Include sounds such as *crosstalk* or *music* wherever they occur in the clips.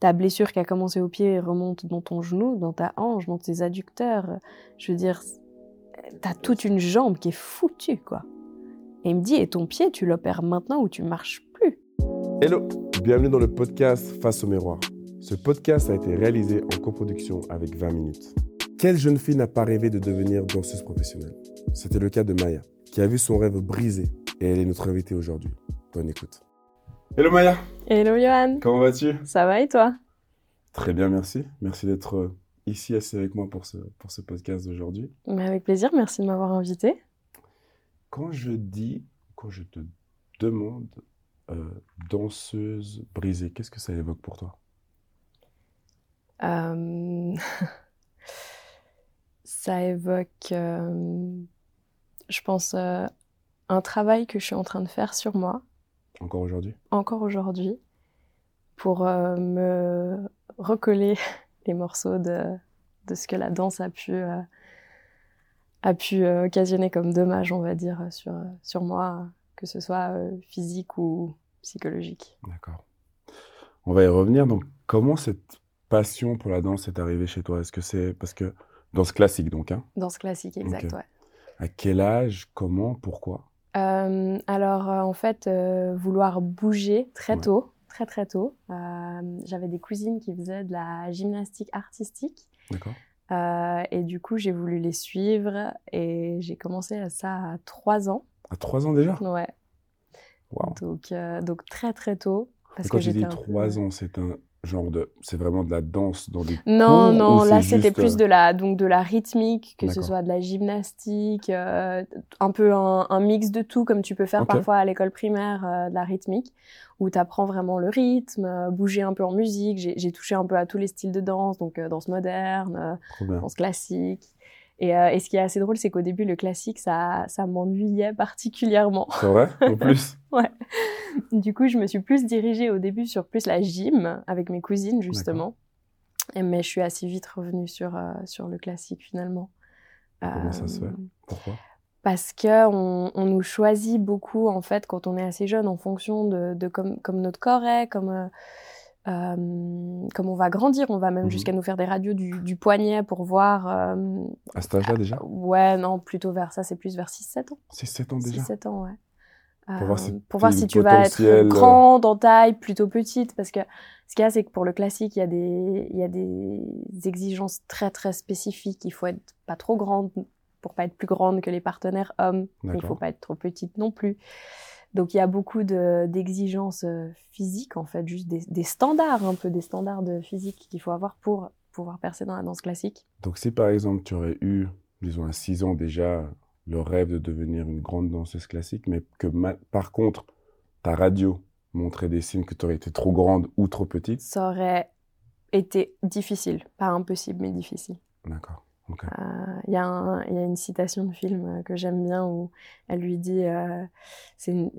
ta blessure qui a commencé au pied remonte dans ton genou, dans ta hanche, dans tes adducteurs. Je veux dire, t'as toute une jambe qui est foutue, quoi. Et il me dit, et ton pied, tu l'opères maintenant ou tu marches plus Hello, bienvenue dans le podcast Face au miroir. Ce podcast a été réalisé en coproduction avec 20 minutes. Quelle jeune fille n'a pas rêvé de devenir danseuse professionnelle? C'était le cas de Maya, qui a vu son rêve brisé et elle est notre invitée aujourd'hui. Bonne écoute. Hello Maya Hello Johan Comment vas-tu? Ça va et toi? Très bien, merci. Merci d'être euh, ici assis avec moi pour ce, pour ce podcast d'aujourd'hui. Avec plaisir, merci de m'avoir invité. Quand je dis, quand je te demande euh, danseuse brisée, qu'est-ce que ça évoque pour toi? Euh... *laughs* Ça évoque, euh, je pense, un travail que je suis en train de faire sur moi. Encore aujourd'hui? Encore aujourd'hui, pour euh, me recoller *laughs* les morceaux de, de ce que la danse a pu, euh, a pu euh, occasionner comme dommage, on va dire, sur, sur moi, que ce soit physique ou psychologique. D'accord. On va y revenir. Donc, comment cette passion pour la danse est arrivée chez toi? Est-ce que c'est parce que danse classique, donc hein? Danse classique, exact, ouais. À quel âge? Comment? Pourquoi? Euh, alors, euh, en fait, euh, vouloir bouger très Ouais. tôt, très très tôt. J'avais des cousines qui faisaient de la gymnastique artistique. D'accord. Et du coup, j'ai voulu les suivre et j'ai commencé à ça à 3 ans. À 3 ans déjà? Ouais. Waouh. Donc, donc très très tôt. Parce Et quand que tu dis j'étais un peu- 3 ans, c'est un genre de. C'est vraiment de la danse dans des. Non, cours non, là c'était juste, plus euh, de la, donc de la rythmique, que ce soit de la gymnastique, euh, un peu un, un mix de tout, comme tu peux faire parfois à l'école primaire, euh, de la rythmique, où tu apprends vraiment le rythme, euh, bouger un peu en musique. J'ai touché un peu à tous les styles de danse, donc danse moderne, danse classique. Et, euh, et ce qui est assez drôle, c'est qu'au début, le classique, ça, ça m'ennuyait particulièrement. C'est vrai En *laughs* plus Du coup, je me suis plus dirigée au début sur plus la gym avec mes cousines justement. Et, mais je suis assez vite revenue sur, euh, sur le classique finalement. Comment ça se fait? Euh, Pourquoi? Parce que on, on nous choisit beaucoup en fait quand on est assez jeune en fonction de, de comme, comme notre corps est, comme, euh, euh, comme on va grandir. On va même Mhm. jusqu'à nous faire des radios du, du poignet pour voir. euh, À cet âge-là déjà ouais, non, plutôt vers ça, c'est plus vers 6-7 ans. C'est 7 ans déjà 6-7 ans, ouais. Pour voir si Euh, pour voir t'es si tu vas être euh, grand en taille, plutôt petite, parce que ce qu'il y a, c'est que pour le classique, il y a des, il y a des exigences très très spécifiques. Il faut être pas trop grande pour pas être plus grande que les partenaires hommes. mais Il faut pas être trop petite non plus. Donc il y a beaucoup de- d'exigences euh, physiques en fait, juste des, des standards un peu des standards de physique qu'il faut avoir pour pouvoir percer dans la danse classique. Donc, si par exemple, tu aurais eu, disons, à 6 ans déjà, le rêve de devenir une grande danseuse classique, mais que par contre, ta radio montrait des signes que tu aurais été trop grande ou trop petite, Ça aurait été difficile, pas impossible mais difficile. d'accord. Euh, Il y, y a une citation de film euh, que j'aime bien où elle lui dit, euh, c'est une,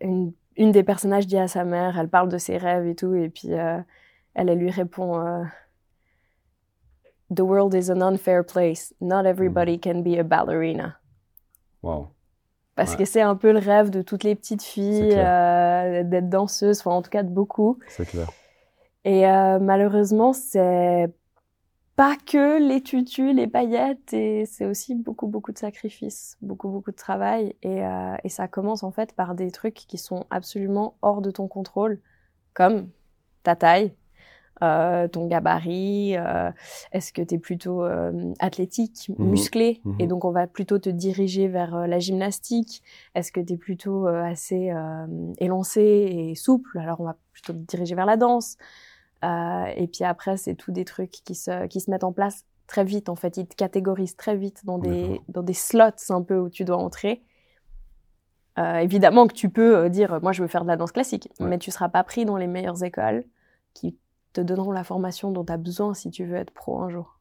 une, une des personnages dit à sa mère, elle parle de ses rêves et tout, et puis elle, elle lui répond, The world is an unfair place. Not everybody can be a ballerina. Waouh. Parce Ouais. que c'est un peu le rêve de toutes les petites filles euh, d'être danseuses, enfin en tout cas de beaucoup. C'est clair. Et euh, malheureusement, c'est pas que les tutus, les paillettes, et c'est aussi beaucoup, beaucoup de sacrifices, beaucoup, beaucoup de travail. Et, euh, et ça commence en fait par des trucs qui sont absolument hors de ton contrôle, comme ta taille, euh, ton gabarit, euh, est-ce que tu es plutôt athlétique, Mhm. musclé, Mhm. et donc on va plutôt te diriger vers la gymnastique, est-ce que tu es plutôt assez élancé et souple, alors on va plutôt te diriger vers la danse. Euh, et puis après, c'est tout des trucs qui se, qui se mettent en place très vite. En fait, ils te catégorisent très vite dans des, dans des slots un peu où tu dois entrer. Euh, évidemment que tu peux euh, dire, moi, je veux faire de la danse classique, Ouais. mais tu seras pas pris dans les meilleures écoles qui te donneront la formation dont tu as besoin si tu veux être pro un jour.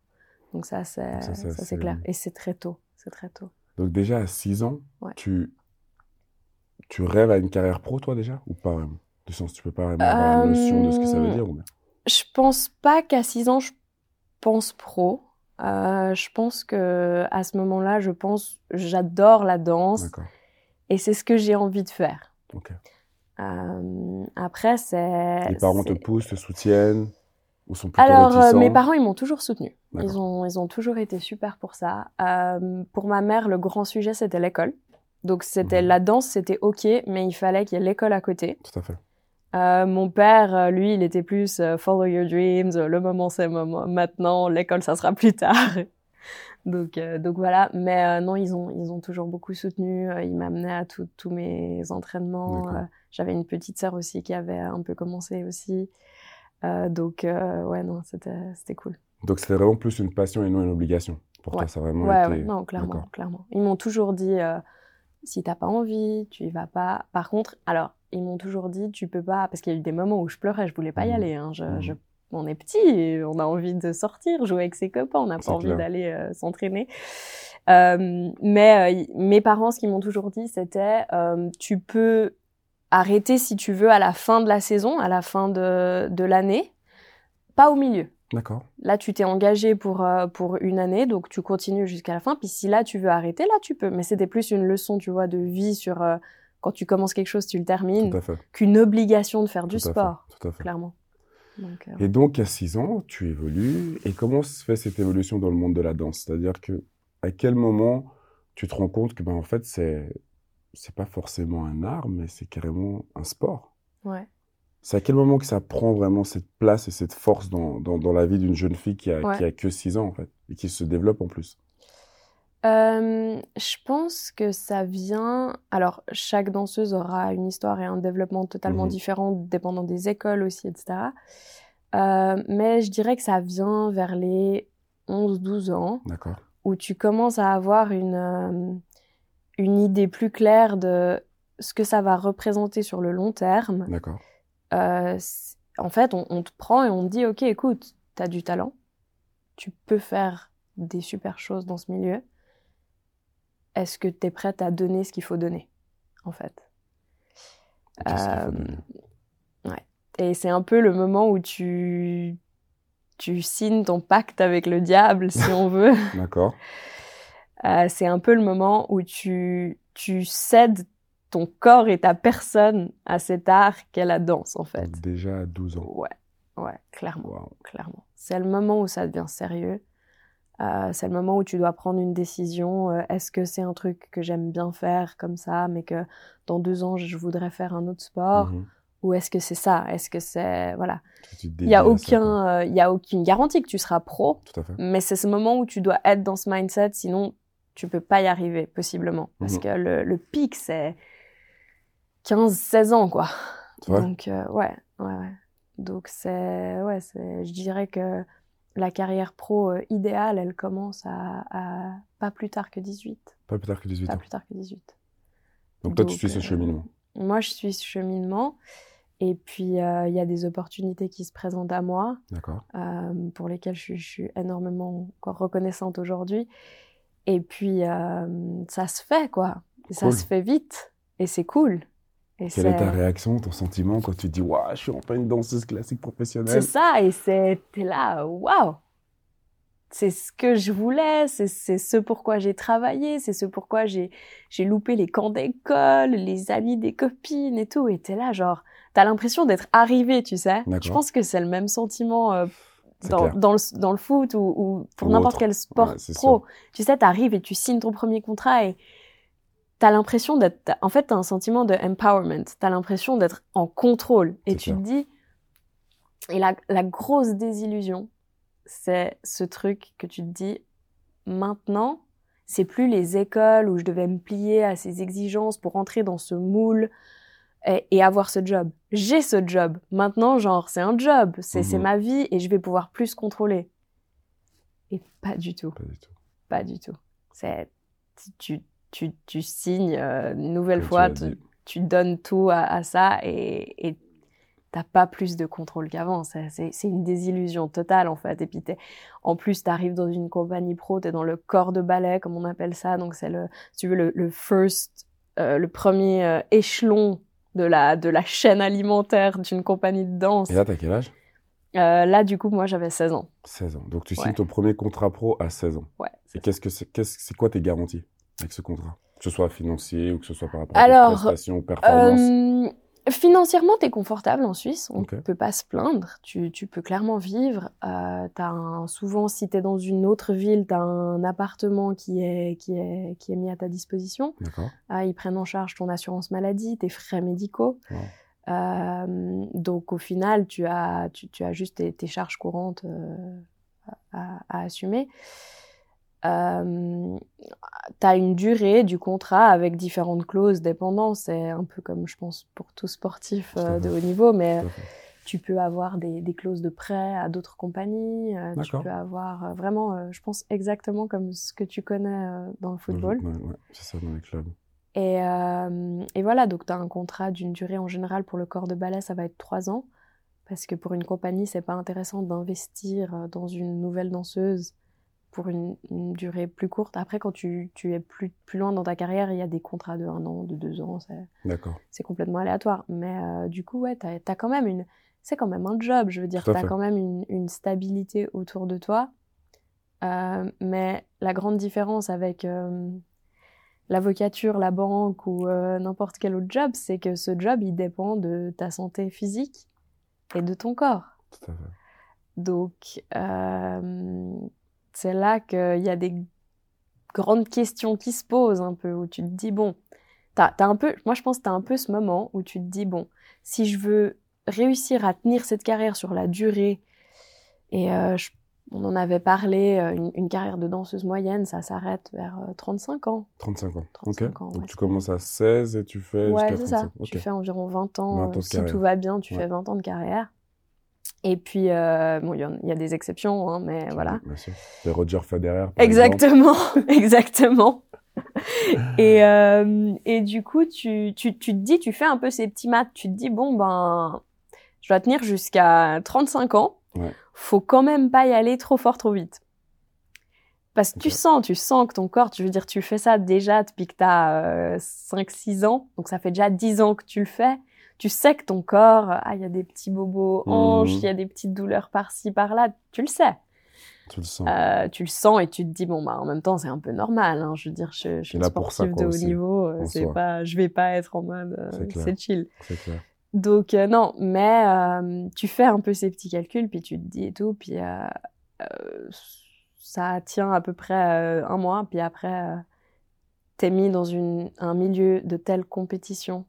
Donc ça, c'est Ça, ça, ça, c'est- clair. Et c'est très tôt. C'est très tôt. Donc, déjà à 6 ans, Ouais. tu, tu rêves à une carrière pro, toi, déjà? Ou pas vraiment? Du sens, tu peux pas vraiment avoir une notion de ce que ça veut Euh, dire ou bien Je pense pas qu'à 6 ans, je pense pro. Euh, je pense que à ce moment-là, je pense, j'adore la danse et c'est ce que j'ai envie de faire. Euh, après, c'est. Les parents te poussent, te soutiennent ou sont plutôt Alors, euh, réticents? mes parents, ils m'ont toujours soutenue. D'accord. Ils ont, ils ont toujours été super pour ça. Euh, pour ma mère, le grand sujet, c'était l'école. Donc, c'était Mhm. la danse, c'était OK, mais il fallait qu'il y ait l'école à côté. Tout à fait. Euh, mon père, euh, lui, il était plus euh, follow your dreams, le moment c'est maintenant, l'école ça sera *laughs* plus tard. donc, euh, donc voilà. Mais non, ils ont, ils ont toujours beaucoup soutenu. Ils m'amenaient à tous mes entraînements. J'avais une petite sœur aussi qui avait un peu commencé aussi. Donc ouais, non, c'était, cool. Donc c'était vraiment plus une passion et non une obligation. Pour toi, Ouais. ça a vraiment Ouais, été... ouais, non, clairement, clairement. Ils m'ont toujours dit, si t'as pas envie, tu y vas pas. Par contre, alors, ils m'ont toujours dit, tu peux pas, parce qu'il y a eu des moments où je pleurais, je voulais pas y Mhm. aller. Hein. Je, je- on est petit, et on a envie de sortir, jouer avec ses copains, on n'a pas envie d'aller euh, s'entraîner. Euh, mais euh, mes parents, ce qu'ils m'ont toujours dit, c'était, tu peux arrêter si tu veux à la fin de la saison, à la fin de, de l'année, pas au milieu. D'accord. Là, tu t'es engagé pour, euh, pour une année, donc tu continues jusqu'à la fin. Puis si là, tu veux arrêter, là, tu peux. Mais c'était plus une leçon, tu vois, de vie sur euh, quand tu commences quelque chose, tu le termines, qu'une obligation de faire du Tout à fait. sport, Tout à fait. clairement. Donc, euh, Et donc, à 6 ans, tu évolues. Et comment se fait cette évolution dans le monde de la danse? C'est-à-dire que, à quel moment tu te rends compte que, ben, en fait, c'est, c'est pas forcément un art, mais c'est carrément un sport? Ouais. C'est à quel moment que ça prend vraiment cette place et cette force dans, dans, dans la vie d'une jeune fille qui a, Ouais. qui a que 6 ans, en fait, et qui se développe en plus? Euh, je pense que ça vient. Alors, chaque danseuse aura une histoire et un développement totalement Mhm. différent, dépendant des écoles aussi, etc. Euh, mais je dirais que ça vient vers les 11-12 ans. Où tu commences à avoir une, euh, une idée plus claire de ce que ça va représenter sur le long terme. D'accord. En fait, on, on te prend et on te dit, OK, écoute, tu as du talent, tu peux faire des super choses dans ce milieu. Est-ce que tu es prête à donner ce qu'il faut donner, en fait? Euh, Et c'est un peu le moment où tu, tu signes ton pacte avec le diable, si on *laughs* veut. D'accord. Euh, c'est un peu le moment où tu, tu cèdes ton corps et ta personne à cet art qu'est la danse, en fait. Déjà à 12 ans. Ouais, ouais, clairement, Waouh. clairement. C'est le moment où ça devient sérieux. Euh, c'est le moment où tu dois prendre une décision. Euh, Est-ce que c'est un truc que j'aime bien faire comme ça, mais que dans deux ans, je voudrais faire un autre sport Mhm. Ou est-ce que c'est ça Est-ce que c'est... Voilà. Il n'y a, aucun, euh, il y a aucune garantie que tu seras pro, Tout à fait. mais c'est ce moment où tu dois être dans ce mindset, sinon tu peux pas y arriver, possiblement. Parce Mhm. que le, le pic, c'est 15-16 ans, quoi. Vrai Donc, ouais, ouais, ouais. Donc, c'est, ouais, c'est, je dirais que la carrière pro euh, idéale, elle commence à, à pas plus tard que 18. Pas plus tard que 18 Pas ans. plus tard que 18. Donc toi, tu suis ce euh, cheminement. Moi, je suis ce cheminement. Et puis, euh, il y a des opportunités qui se présentent à moi D'accord. euh, pour lesquelles je, suis- je suis énormément encore reconnaissante aujourd'hui. Et puis, euh, ça se fait, quoi. Et Ça se fait vite. Et c'est cool. Et Quelle est ta c'est- réaction, ton sentiment quand tu te dis Waouh, je suis enfin une danseuse classique C'est professionnelle ça, et c'est, t'es là, waouh! C'est ce que je voulais, c'est, c'est ce pourquoi j'ai travaillé, c'est ce pourquoi j'ai, loupé les camps d'école, les amis des copines et tout, et t'es là, genre, t'as l'impression d'être arrivé, tu sais. Je pense que c'est le même sentiment euh, C'est dans, dans, le, dans le foot ou, ou pour Ou n'importe quel sport Ouais, c'est pro. Tu sais, t'arrives et tu signes ton premier contrat et t'as l'impression d'être, en fait, t'as un sentiment de empowerment. T'as l'impression d'être en contrôle. Et tu ça. te dis, et la, la grosse désillusion, c'est ce truc que tu te dis, maintenant, c'est plus les écoles où je devais me plier à ces exigences pour entrer dans ce moule et, et avoir ce job. J'ai ce job. Maintenant, genre, c'est un job. C'est c'est Mhm. ma vie et je vais pouvoir plus contrôler. Et pas du tout. Pas du tout. Pas du tout. C'est tu, tu, tu signes euh, une nouvelle Comme tu fois, tu, tu donnes tout à, à ça et t'as pas plus de contrôle qu'avant. C'est une désillusion totale en fait. Et puis en plus t'arrives dans une compagnie pro, t'es dans le corps de ballet comme on appelle ça. Donc c'est le, si tu veux le, le first, euh, le premier euh, échelon de la de la chaîne alimentaire d'une compagnie de danse. Et là, t'as quel âge? Euh, là du coup moi j'avais 16 ans. 16 ans. Donc tu signes Ouais. ton premier contrat pro à 16 ans. Ouais. Et qu'est-ce que c'est qu'est-ce, c'est quoi tes garanties? Avec ce contrat Que ce soit financier ou que ce soit par rapport Alors, à prestations ou performances Euh, Financièrement, tu es confortable en Suisse, on ne peut pas se plaindre, tu, tu peux clairement vivre. Euh, un, souvent, si tu es dans une autre ville, tu as un appartement qui est, qui, est, qui est mis à ta disposition. Ah, ils prennent en charge ton assurance maladie, tes frais médicaux. Wow. Euh, donc au final, tu as, tu, tu as juste tes, tes charges courantes euh, à, à assumer. Euh, tu as une durée du contrat avec différentes clauses dépendant. C'est un peu comme, je pense, pour tout sportif euh, de haut niveau, mais tu peux avoir des, des clauses de prêt à d'autres compagnies. euh, tu peux avoir vraiment, je pense, exactement comme ce que tu connais dans le football. Ouais, ouais, c'est ça dans les clubs. Et, et voilà, donc tu as un contrat d'une durée en général pour le corps de ballet, ça va être trois ans. Parce que pour une compagnie, c'est pas intéressant d'investir dans une nouvelle danseuse pour une, une durée plus courte. Après, quand tu, tu es plus, plus loin dans ta carrière, il y a des contrats de un an, de deux ans, c'est- D'accord. c'est complètement aléatoire. Mais euh, du coup, ouais, t'as as quand même une. C'est quand même un job, je veux dire, t'as fait. quand même une, une stabilité autour de toi. Euh, mais la grande différence avec euh, l'avocature, la banque ou n'importe quel autre job, c'est que ce job, il dépend de ta santé physique et de ton corps. Tout à fait. Donc, c'est là qu'il y a des grandes questions qui se posent un peu, où tu te dis, bon, t'as, t'as un peu, moi je pense que t'as un peu ce moment où tu te dis, bon, si je veux réussir à tenir cette carrière sur la durée, et euh, je- on en avait parlé, euh, une, une carrière de danseuse moyenne, ça s'arrête vers euh, 35 ans. 35 ans. 35 ok. ans, Donc ouais, tu c'est commences à 16 et tu fais Ouais, jusqu'à c'est ça. 35. Ok. Tu fais environ 20 ans. 20 ans euh, de si carrière. tout va bien, tu Ouais. fais 20 ans de carrière. Et puis, euh, bon, il y, a des exceptions, hein, mais voilà. Les Roger Federer. par. Exactement, *laughs* exactement. et, euh, et du coup, tu, tu, tu te dis, tu fais un peu ces petits maths, tu te dis, bon, ben, je dois tenir jusqu'à 35 ans. Ouais. Faut quand même pas y aller trop fort, trop vite. Parce que tu sens, tu sens que ton corps, tu veux dire, tu fais ça déjà depuis que tu as 5-6 ans, donc ça fait déjà 10 ans que tu le fais. Tu sais que ton corps, ah, il y a des petits bobos hanches, Mhm. il y a des petites douleurs par-ci, par-là, tu le sais. Tu le sens. Euh, tu le sens et tu te dis bon bah en même temps c'est un peu normal hein. je veux dire je, je suis sportive de haut aussi, niveau euh, c'est pas je vais pas être en mode euh, C'est chill clair. donc euh, non mais euh, tu fais un peu ces petits calculs puis tu te dis et tout puis euh, euh, ça tient à peu près euh, un mois puis après euh, t'es mis dans une, un milieu de telle compétition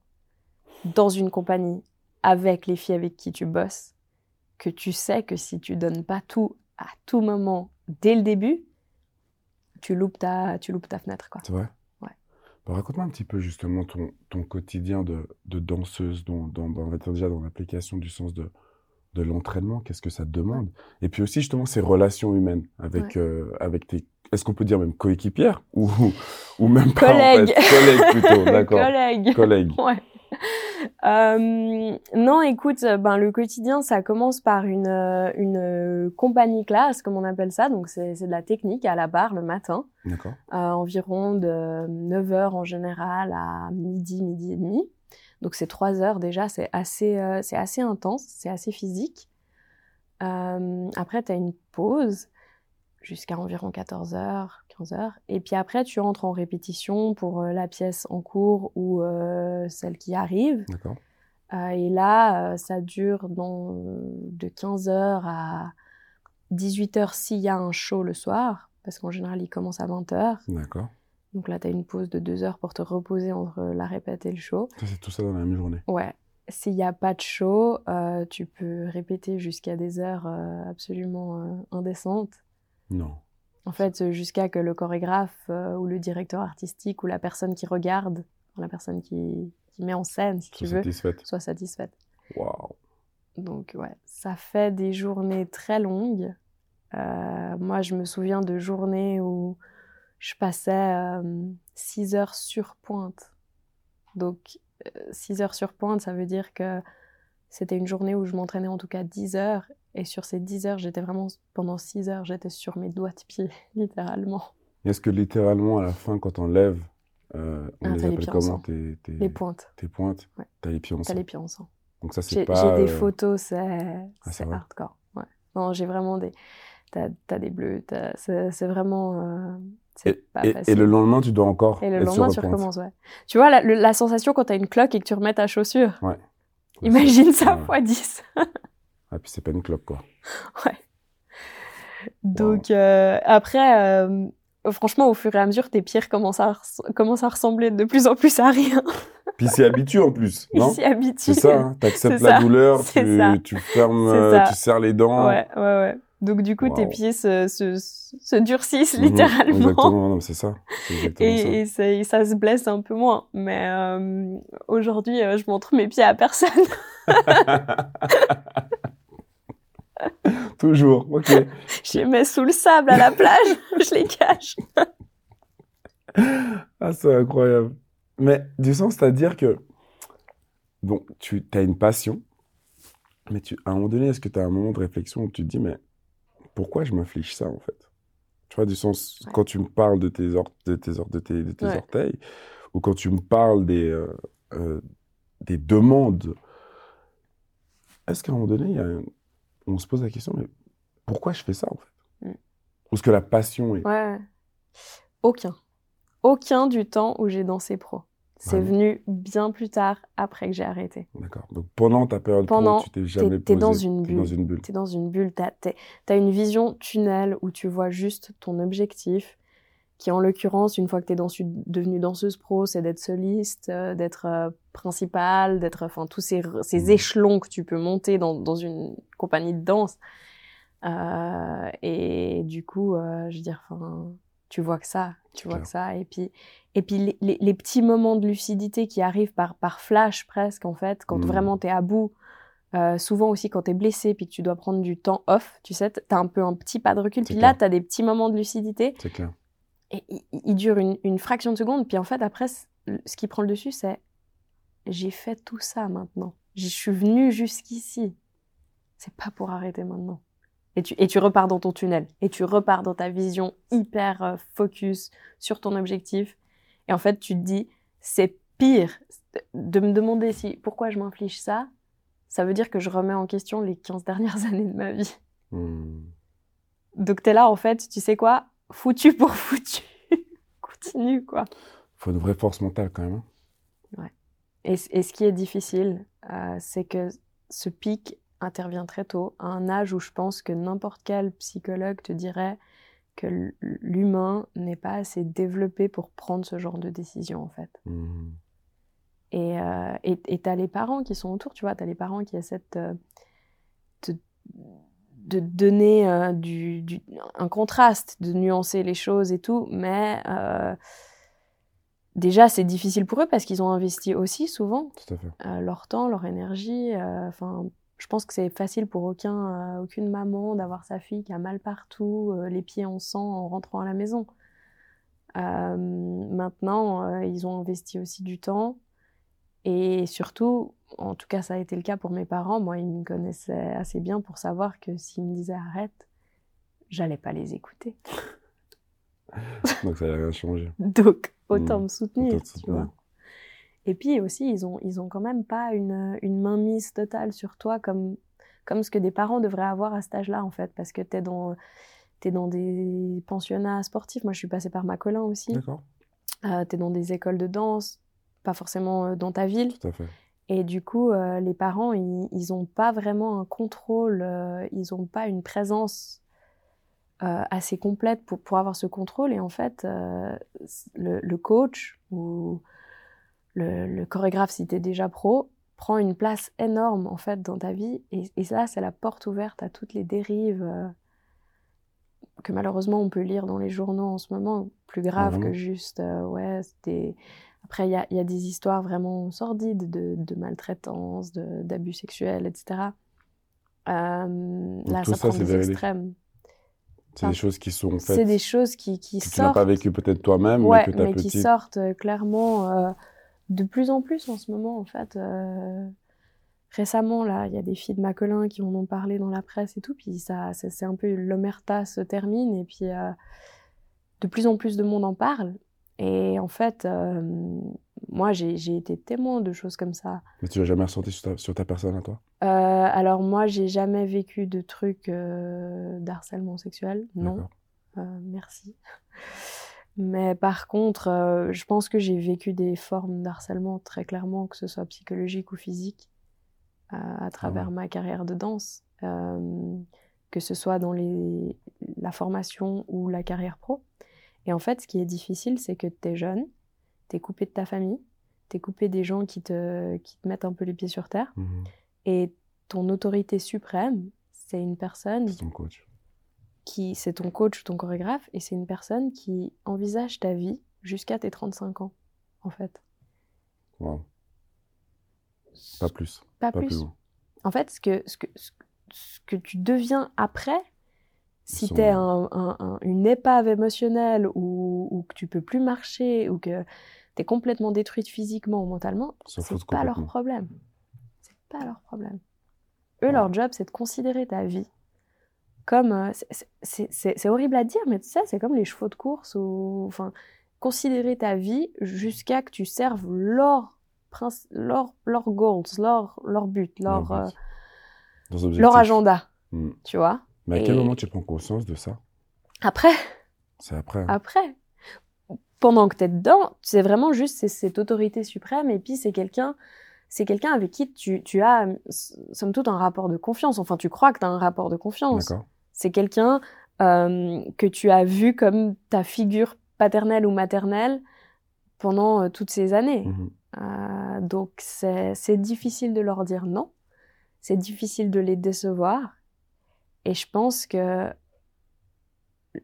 dans une compagnie avec les filles avec qui tu bosses que tu sais que si tu donnes pas tout à tout moment dès le début tu loupes ta tu loupes ta fenêtre C'est vrai? Ouais. Bah, Raconte-moi un petit peu justement ton, ton quotidien de, de danseuse, dans, dans, dans- on va dire déjà dans l'application du sens de, de l'entraînement, qu'est-ce que ça te demande? Et puis aussi justement ces relations humaines avec, euh, avec tes, est-ce qu'on peut dire même coéquipières ou, ou même pas en fait? Collègues plutôt, *laughs* d'accord. collègue Collègues. Ouais. Euh, non, écoute, euh, ben le quotidien, ça commence par une euh, une compagnie classe, comme on appelle ça. Donc c'est c'est de la technique à la barre le matin, D'accord. euh, environ de 9 heures en général à midi, midi et demi. Donc c'est trois heures déjà, c'est assez euh, c'est assez intense, c'est assez physique. Après, tu as une pause jusqu'à environ 14 heures, 15 heures. Et puis après, tu entres en répétition pour euh, la pièce en cours ou euh, celle qui arrive. D'accord. Euh, et là, ça dure dans, de 15 heures à 18 heures s'il y a un show le soir, parce qu'en général, il commence à 20 heures. D'accord. Donc là, tu as une pause de 2 heures pour te reposer entre la répète et le show. Ça, c'est tout ça dans la même journée. Ouais. S'il n'y a pas de show, euh, tu peux répéter jusqu'à des heures euh, absolument euh, indécentes. Non. En fait, euh, jusqu'à que le chorégraphe euh, ou le directeur artistique ou la personne qui regarde, la personne qui, qui met en scène, si tu veux, satisfaite. soit satisfaite. Waouh. Donc ouais, ça fait des journées très longues. Euh, moi, je me souviens de journées où je passais 6 heures sur pointe. Donc 6 heures sur pointe, ça veut dire que c'était une journée où je m'entraînais en tout cas 10 heures. Et sur ces 10 heures, j'étais vraiment, pendant 6 heures, j'étais sur mes doigts de pied, *laughs* littéralement. Est-ce que littéralement, à la fin, quand on lève, euh, on Ah, les appelle comment tes, tes, Les pointes, tes pointes Ouais. T'as les pieds en t'as sang. les pieds en sang. Donc ça, c'est pas... j'ai des euh, photos, c'est Ah, hardcore. Ouais. Non, j'ai vraiment des. T'as as des bleus, c'est vraiment. euh, Et, pas et- facile. et le lendemain, tu dois encore Et le lendemain, tu recommences, ouais. Tu vois, la sensation quand t'as une cloque et que tu remets ta chaussure. Ouais. Imagine ça fois 10. *laughs* ah, puis c'est pas une clope, quoi. Ouais. Donc, euh, après, euh, franchement, au fur et à mesure, tes pieds commencent à, commencent à ressembler de plus en plus à rien. *laughs* Puis s'y habitue en plus, non? s'y habitue. C'est ça, hein t'acceptes la douleur, tu, tu fermes, euh, tu serres les dents. Ouais, ouais, ouais. Donc du coup, tes pieds se, se, se durcissent mhm, littéralement. exactement, c'est ça. Et, ça. Et, ça, se blesse un peu moins. Mais euh, aujourd'hui, euh, je montre mes pieds à personne. *laughs* *laughs* Toujours, ok. Je les mets sous le sable à la plage, *laughs* je les cache. ah, c'est incroyable. Mais du sens, c'est-à-dire que, bon, tu as une passion, mais tu, à un moment donné, est-ce que tu as un moment de réflexion où tu te dis, mais pourquoi je m'inflige ça, en fait? Tu vois, du sens, quand tu me parles de tes, de tes, de tes, de tes orteils, ou quand tu me parles des, euh, euh, des demandes, est-ce qu'à un moment donné, on se pose la question, mais pourquoi je fais ça, en fait? Mm. Ou est-ce que la passion est... Ouais. Aucun. Aucun du temps où j'ai dansé pro. C'est venu bien plus tard, après que j'ai arrêté. D'accord. Donc pendant ta période pendant, pro, tu t'es jamais posé. T'es dans une bulle. dans une bulle. T'es dans une bulle. T'as as une vision tunnel où tu vois juste ton objectif, qui en l'occurrence, une fois que t'es dans, devenue danseuse pro, c'est d'être soliste, euh, d'être euh, principale, d'être, enfin, tous ces, ces mmh. échelons que tu peux monter dans, dans une compagnie de danse. Euh, et du coup, euh, je veux dire, enfin, tu vois que ça, tu vois que ça. Et puis, et puis les, les, petits moments de lucidité qui arrivent par, par flash presque, en fait, quand mmh. vraiment tu es à bout. Euh, souvent aussi quand tu es blessé puis que tu dois prendre du temps off, tu sais, tu as un peu un petit pas de recul. Puis là, tu as des petits moments de lucidité. C'est clair. Et il, dure une, une, fraction de seconde. Puis en fait, après, ce qui prend le dessus, c'est j'ai fait tout ça maintenant. Je suis venu jusqu'ici. C'est pas pour arrêter maintenant. Et tu, et tu repars dans ton tunnel. Et tu repars dans ta vision hyper euh, focus sur ton objectif. Et en fait, tu te dis, c'est pire de me demander si pourquoi je m'inflige ça. Ça veut dire que je remets en question les 15 dernières *laughs* années de ma vie. Hmm. Donc, tu es là, en fait, tu sais quoi? Foutu pour foutu. *laughs* Continue, quoi. faut une vraie force mentale, quand même. Hein. Ouais. Et, et, ce qui est difficile, euh, c'est que ce pic intervient très tôt, à un âge où je pense que n'importe quel psychologue te dirait que l'humain n'est pas assez développé pour prendre ce genre de décision en fait. Mmh. Et euh, tu as les parents qui sont autour, tu vois, tu as les parents qui essaient de, de, donner euh, du, du, un contraste, de nuancer les choses et tout, mais euh, déjà c'est difficile pour eux parce qu'ils ont investi aussi souvent euh, leur temps, leur énergie, enfin je pense que c'est facile pour aucun, euh, aucune maman d'avoir sa fille qui a mal partout, euh, les pieds en sang en rentrant à la maison. Euh, maintenant, ils ont investi aussi du temps. Et surtout, en tout cas, ça a été le cas pour mes parents. Moi, ils me connaissaient assez bien pour savoir que s'ils me disaient arrête, j'allais pas les écouter. *laughs* Donc ça n'a rien changé. Donc, autant mmh. me soutenir, tu vois. Et puis aussi, ils ont, ils ont quand même pas une, une mainmise totale sur toi comme, comme ce que des parents devraient avoir à cet âge-là, en fait, parce que tu es dans, es dans des pensionnats sportifs. Moi, je suis passée par Macolin aussi. D'accord. Euh, tu es dans des écoles de danse, pas forcément euh, dans ta ville. Tout à fait. Et du coup, euh, les parents, ils n'ont pas vraiment un contrôle, euh, ils n'ont pas une présence assez complète pour, pour avoir ce contrôle. Et en fait, le, le, coach ou le, chorégraphe, si tu es déjà pro, prend une place énorme en fait dans ta vie. Et, et ça, c'est la porte ouverte à toutes les dérives euh, que malheureusement on peut lire dans les journaux en ce moment, plus graves que juste, euh, ouais. Après, il y a, y a, des histoires vraiment sordides de, de maltraitance, d'abus sexuels, etc. Euh, là, ça, prend des extrêmes. C'est des choses qui sont faites. C'est des choses qui, qui que sortent. Tu n'as pas vécu peut-être toi-même, ouais, mais que mais qui sortent clairement de plus en plus en ce moment, en fait. Euh, récemment, là, il y a des filles de Macolin qui en ont parlé dans la presse et tout, puis ça, c'est un peu l'omerta se termine, et puis euh, de plus en plus de monde en parle. Et en fait, euh, moi, j'ai été témoin de choses comme ça. Mais tu l'as jamais ressenti sur ta, sur ta, personne à toi? Alors moi, j'ai jamais vécu de trucs d'harcèlement sexuel, non. merci. Mais par contre, euh, je pense que j'ai vécu des formes d'harcèlement très clairement, que ce soit psychologique ou physique. à travers ma carrière de danse, que ce soit dans les, la formation ou la carrière pro. Et en fait, ce qui est difficile, c'est que tu es jeune, tu es coupé de ta famille, tu es coupé des gens qui te, qui te mettent un peu les pieds sur terre. Mhm. Et ton autorité suprême, c'est une personne C'est ton coach. Qui, c'est ton coach ou ton chorégraphe, et c'est une personne qui envisage ta vie jusqu'à tes 35 ans, en fait. Wow. Pas plus. Pas, Pas plus. En fait, ce que, ce que, ce que- tu deviens après, si tu es un, un- un- une épave émotionnelle ou, ou que tu peux plus marcher ou que tu es complètement détruite physiquement ou mentalement, c'est pas leur problème. C'est pas leur problème. Eux, Ouais. leur job, c'est de considérer ta vie comme. euh, c'est- horrible à dire, mais tu sais, c'est comme les chevaux de course ou. Enfin, considérer ta vie jusqu'à que tu serves leur, princ- leur, leur goals, leur, leur but, leur, Leur euh, but. Leur agenda, Mm. tu vois? Mais à quel Et- moment tu prends conscience de ça? Après, C'est après. hein. après, pendant que tu es dedans, c'est vraiment juste cette autorité suprême et puis c'est quelqu'un c'est quelqu'un avec qui tu, tu as somme toute un rapport de confiance. Enfin, tu crois que tu as un rapport de confiance. D'accord. C'est quelqu'un euh, que tu as vu comme ta figure paternelle ou maternelle pendant euh, toutes ces années. Mhm. Euh, donc c'est difficile de leur dire non, c'est difficile de les décevoir, et je pense que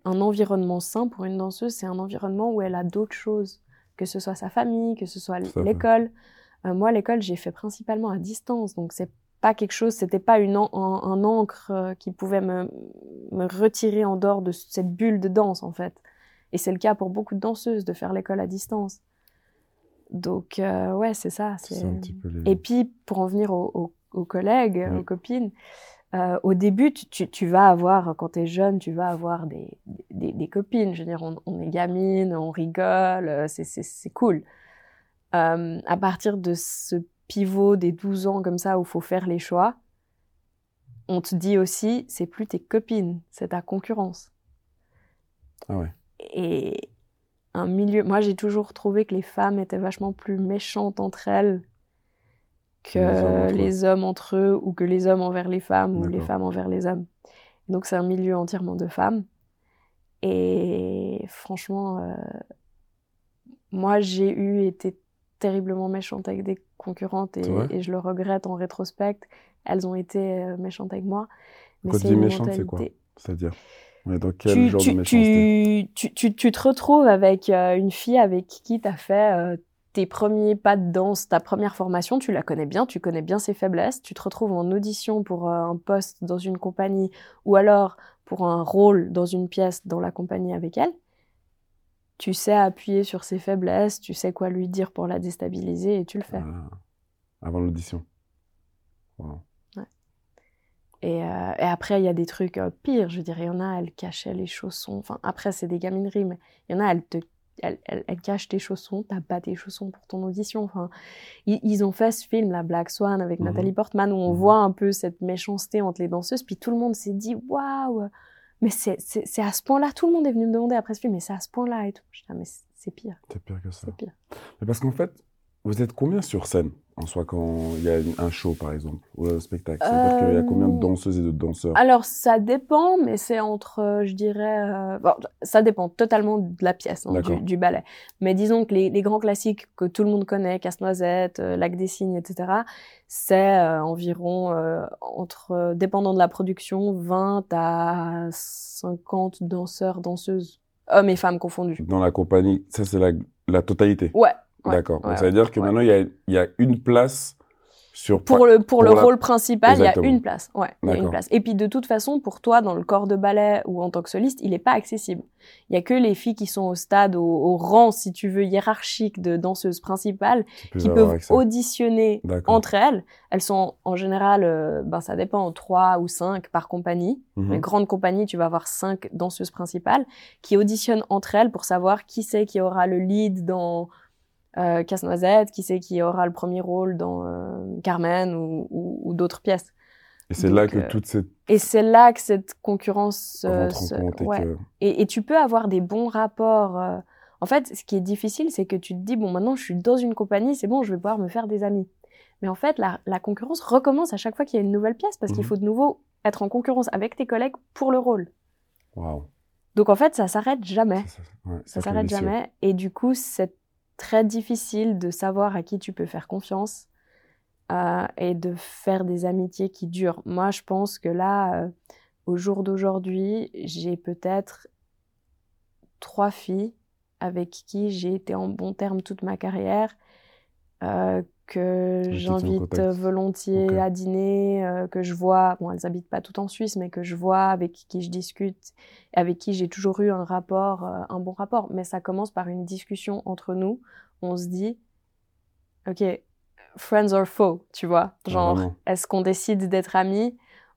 un environnement sain pour une danseuse, c'est un environnement où elle a d'autres choses, que ce soit sa famille, que ce soit l'école. Moi, l'école, j'ai fait principalement à distance, donc c'est pas quelque chose, c'était pas une an- un, un encre euh, qui pouvait me, me retirer en dehors de cette bulle de danse en fait. Et c'est le cas pour beaucoup de danseuses de faire l'école à distance. Donc euh, ouais, c'est ça. C'est. Et puis pour en venir aux, aux- aux collègues, aux copines, euh, au début, tu, tu, vas avoir, quand tu es jeune, tu vas avoir des, des, des copines. Je veux dire, on, on est gamine, on rigole, c'est- c'est c'est cool. Euh, à partir de ce pivot des 12 ans comme ça où faut faire les choix, on te dit aussi, c'est plus tes copines, c'est ta concurrence. Ah ouais. Et un milieu. Moi, j'ai toujours trouvé que les femmes étaient vachement plus méchantes entre elles que Les hommes entre eux. les hommes entre eux ou que les hommes envers les femmes ou les femmes envers les hommes. Donc, c'est un milieu entièrement de femmes. Et franchement, euh, moi, j'ai eu été terriblement méchante avec des concurrentes et, je le regrette en rétrospect. Elles ont été euh, méchantes avec moi. Mais Quand tu dis méchante, c'est quoi C'est-à-dire est dans quel tu, genre tu, de méchanceté? tu, tu, tu, tu te retrouves avec euh, une fille avec qui tu as fait euh, tes premiers pas de danse, ta première formation, tu la connais bien, tu connais bien ses faiblesses, tu te retrouves en audition pour euh, un poste dans une compagnie ou alors pour un rôle dans une pièce dans la compagnie avec elle. Tu sais appuyer sur ses faiblesses, tu sais quoi lui dire pour la déstabiliser et tu le fais. Ah, Avant l'audition. Wow. Et, euh, et après, il y a des trucs euh, pires. Je veux dire, il y en a, elles cachaient les chaussons. Enfin, après, c'est des gamineries, mais il y en a, elles te elles, elles- elles cachent tes chaussons, t'as pas tes chaussons pour ton audition. Enfin, ils, ils ont fait ce film, la Black Swan, avec Mhm. Nathalie Portman, où on Mhm. voit un peu cette méchanceté entre les danseuses. Puis tout le monde s'est dit, waouh, mais c'est à ce point-là. Tout le monde est venu me demander après ce film, mais c'est à ce point-là et tout. Je dis, ah, mais c'est- c'est pire, C'est pire que ça. c'est pire. Mais parce qu'en fait, vous êtes combien sur scène? En soi quand il y a un show par exemple ou un spectacle C'est-à-dire qu'il y a combien de Euh, danseuses et de danseurs? Alors, ça dépend, mais c'est entre, euh, je dirais, euh, bon, ça dépend totalement de la pièce, hein, du, du ballet. Mais disons que les, les grands classiques que tout le monde connaît, Casse-Noisette, euh, Lac des Cygnes, etc., c'est euh, environ, euh, entre, euh, dépendant de la production, 20 à 50 danseurs, danseuses, hommes et femmes confondus. Dans la compagnie, ça c'est la, la totalité? Ouais. Ouais, D'accord. Donc, ça veut dire que maintenant il y a, il y a une place sur. Pour le, pour le la- rôle principal, il y a une place. Ouais, il y a une place. Et puis de toute façon, pour toi, dans le corps de ballet ou en tant que soliste, il n'est pas accessible. Il y a que les filles qui sont au stade, au, au rang, si tu veux, hiérarchique de danseuses principales, qui peuvent auditionner entre elles. Elles sont en général, euh, ben ça dépend, trois ou cinq par compagnie. Mhm. Les grandes compagnies, tu vas avoir cinq danseuses principales qui auditionnent entre elles pour savoir qui c'est qui aura le lead dans euh, Casse-Noisette, qui c'est qui aura le premier rôle dans euh, Carmen ou, ou- ou d'autres pièces. Et c'est là que euh, toute cette Et c'est là que cette concurrence euh, se- et ouais. que. Et, et tu peux avoir des bons rapports. En fait, ce qui est difficile, c'est que tu te dis bon, maintenant je suis dans une compagnie, c'est bon, je vais pouvoir me faire des amis. Mais en fait, la, la concurrence recommence à chaque fois qu'il y a une nouvelle pièce parce qu'il Mhm. faut de nouveau être en concurrence avec tes collègues pour le rôle. Waouh. Donc en fait, ça s'arrête jamais. Ça, ça- ouais, Ça s'arrête jamais. Et du coup, c'est très difficile de savoir à qui tu peux faire confiance euh, et de faire des amitiés qui durent. Moi, je pense que là, euh, au jour d'aujourd'hui, j'ai peut-être trois filles avec qui j'ai été en bon terme toute ma carrière, euh, que j'invite euh, volontiers à dîner, euh, que je vois, bon, elles habitent pas toutes en Suisse, mais que je vois, avec qui je discute, avec qui j'ai toujours eu un rapport, euh, un bon rapport. Mais ça commence par une discussion entre nous. On se dit, ok, friends or foe, tu vois. Genre, Vraiment. est-ce qu'on décide d'être amis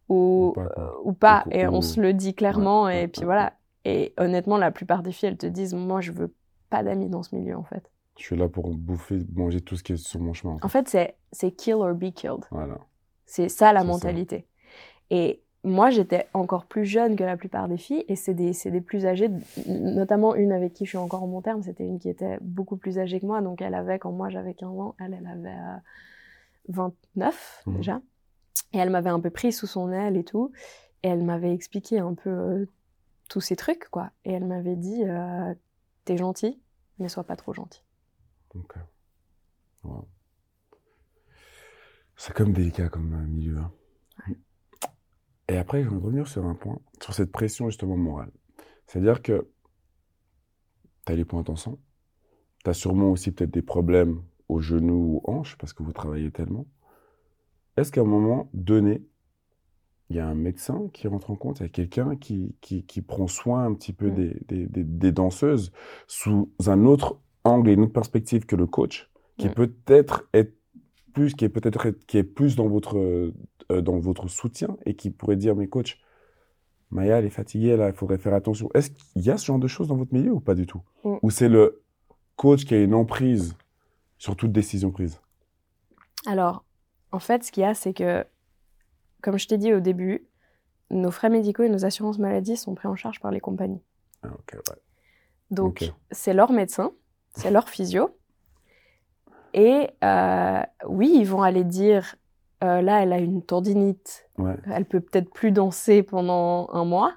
ou, Ou pas, quoi. ou pas? Ou- Et on se le dit clairement. Ouais, et ouais, puis ouais, voilà. Et honnêtement, la plupart des filles, elles te disent, moi, je veux pas d'amis dans ce milieu, en fait. Je suis là pour bouffer, manger tout ce qui est sur mon chemin. en fait. En fait, c'est kill or be killed. Voilà. C'est ça la ça. mentalité. Et moi, j'étais encore plus jeune que la plupart des filles, et c'est des, des plus âgées, notamment une avec qui je suis encore en bon terme, c'était une qui était beaucoup plus âgée que moi, donc elle avait, quand moi j'avais 15 ans, elle, elle avait euh, 29 Mhm. déjà, et elle m'avait un peu pris sous son aile et tout, et elle m'avait expliqué un peu euh, tous ces trucs, quoi, et elle m'avait dit, euh, t'es gentil, mais sois pas trop gentil. Donc. C'est comme délicat comme euh, milieu. hein. Et après, je vais revenir sur un point, sur cette pression justement morale. C'est-à-dire que tu as les points sang, tu as sûrement aussi peut-être des problèmes aux genoux ou hanches parce que vous travaillez tellement. Est-ce qu'à un moment donné, il y a un médecin qui rentre en compte, il y a quelqu'un qui, qui, qui prend soin un petit peu Mm. des, des, des- des danseuses sous un autre angle et une autre perspective que le coach, qui peut-être est plus, qui est peut-être être- qui est plus dans votre euh, dans votre soutien et qui pourrait dire mais coach, Maya elle est fatiguée là, il faudrait faire attention. Est-ce qu'il y a ce genre de choses dans votre milieu ou pas du tout? Ou c'est le coach qui a une emprise sur toute décision prise? Alors, en fait, ce qu'il y a, c'est que, comme je t'ai dit au début, nos frais médicaux et nos assurances maladie sont pris en charge par les compagnies. Ah, ouais. Donc, c'est leur médecin, c'est leur physio. Et euh, oui, ils vont aller dire, euh, là, elle a une tendinite, Ouais. elle peut peut-être plus danser pendant un mois.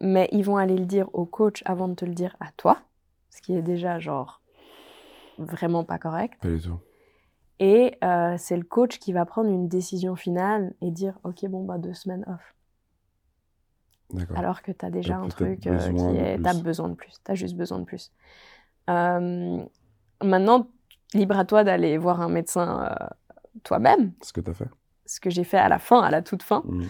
Mais ils vont aller le dire au coach avant de te le dire à toi, ce qui est déjà, genre, vraiment pas correct. Pas du tout. Et euh, c'est le coach qui va prendre une décision finale et dire Ok, bon, bah, deux semaines off. D'accord. Alors que tu as déjà un truc euh, besoin qui est. plus. Tu as besoin de plus. Tu as juste besoin de plus. Euh, maintenant, libre à toi d'aller voir un médecin euh, toi-même, Ce que tu as fait. ce que j'ai fait à la fin, à la toute fin. Mhm.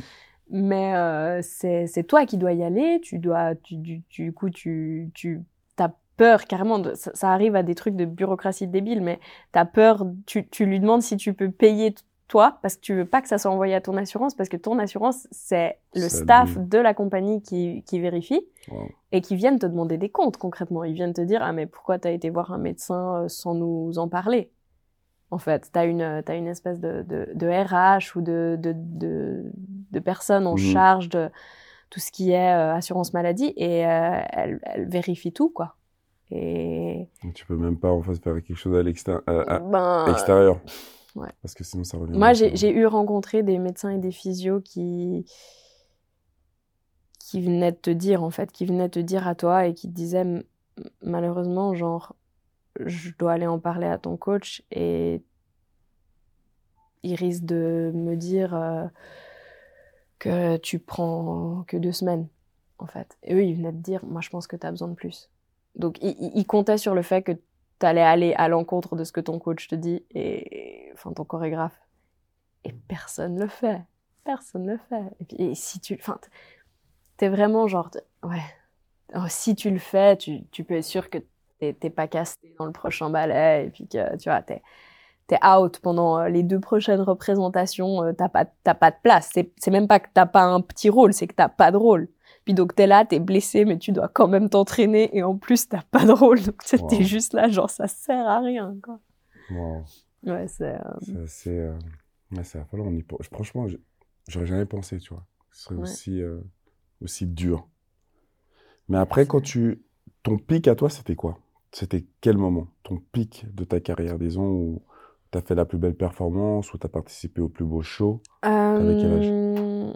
Mais euh, c'est toi qui dois y aller. Tu dois. Tu, du, du coup, tu, tu as peur carrément. De, ça, ça arrive à des trucs de bureaucratie débile, mais tu as peur. Tu, tu lui demandes si tu peux payer toi parce que tu veux pas que ça soit envoyé à ton assurance parce que ton assurance, c'est le staff de la compagnie qui, qui vérifie Wow. et qui viennent te demander des comptes concrètement. Ils viennent te dire Ah, mais pourquoi tu as été voir un médecin euh, sans nous en parler? En fait, tu as une, euh, t'as une espèce de, de, de RH ou de, de, de, de personne en Mhm. charge de tout ce qui est euh, assurance maladie et euh, elle, elle vérifie tout, quoi. Et Donc, tu peux même pas en fait faire quelque chose à l'extérieur. à- ben, extérieur. Ouais. Parce que sinon ça revient. Moi, j'ai eu rencontré des médecins et des physios qui qui venaient te dire en fait, qui venaient te dire à toi et qui te disaient malheureusement genre je dois aller en parler à ton coach et il risque de me dire euh, que tu prends que deux semaines en fait. Et eux ils venaient te dire moi je pense que tu as besoin de plus. Donc ils comptaient sur le fait que tu allais aller à l'encontre de ce que ton coach te dit et enfin ton chorégraphe et personne le fait. Personne le fait. Et puis, si tu. Enfin, t'es vraiment genre. Ouais. Oh, si tu le fais, tu, tu peux être sûr que t'es pas casté dans le prochain ballet. Et puis que, tu vois, t'es t'es out pendant euh, les deux prochaines représentations. euh, T'as pas, t'as pas de place. C'est même pas que t'as pas un petit rôle, c'est que t'as pas de rôle. Puis donc, t'es là, t'es blessé, mais tu dois quand même t'entraîner. Et en plus, t'as pas de rôle. Donc, *laughs* t'es Wow. juste là, genre, ça sert à rien, quoi. Wow. Ouais, c'est. euh, C'est euh, ouais, c'est affolant. On y Franchement, j'aurais jamais pensé, tu vois. Ce serait Ouais. aussi, euh, aussi dur. Mais après, quand tu. Ton pic à toi, c'était quoi? C'était quel moment? Ton pic de ta carrière, disons, où tu as fait la plus belle performance ou tu as participé au plus beau show? Avec quel âge? Euh,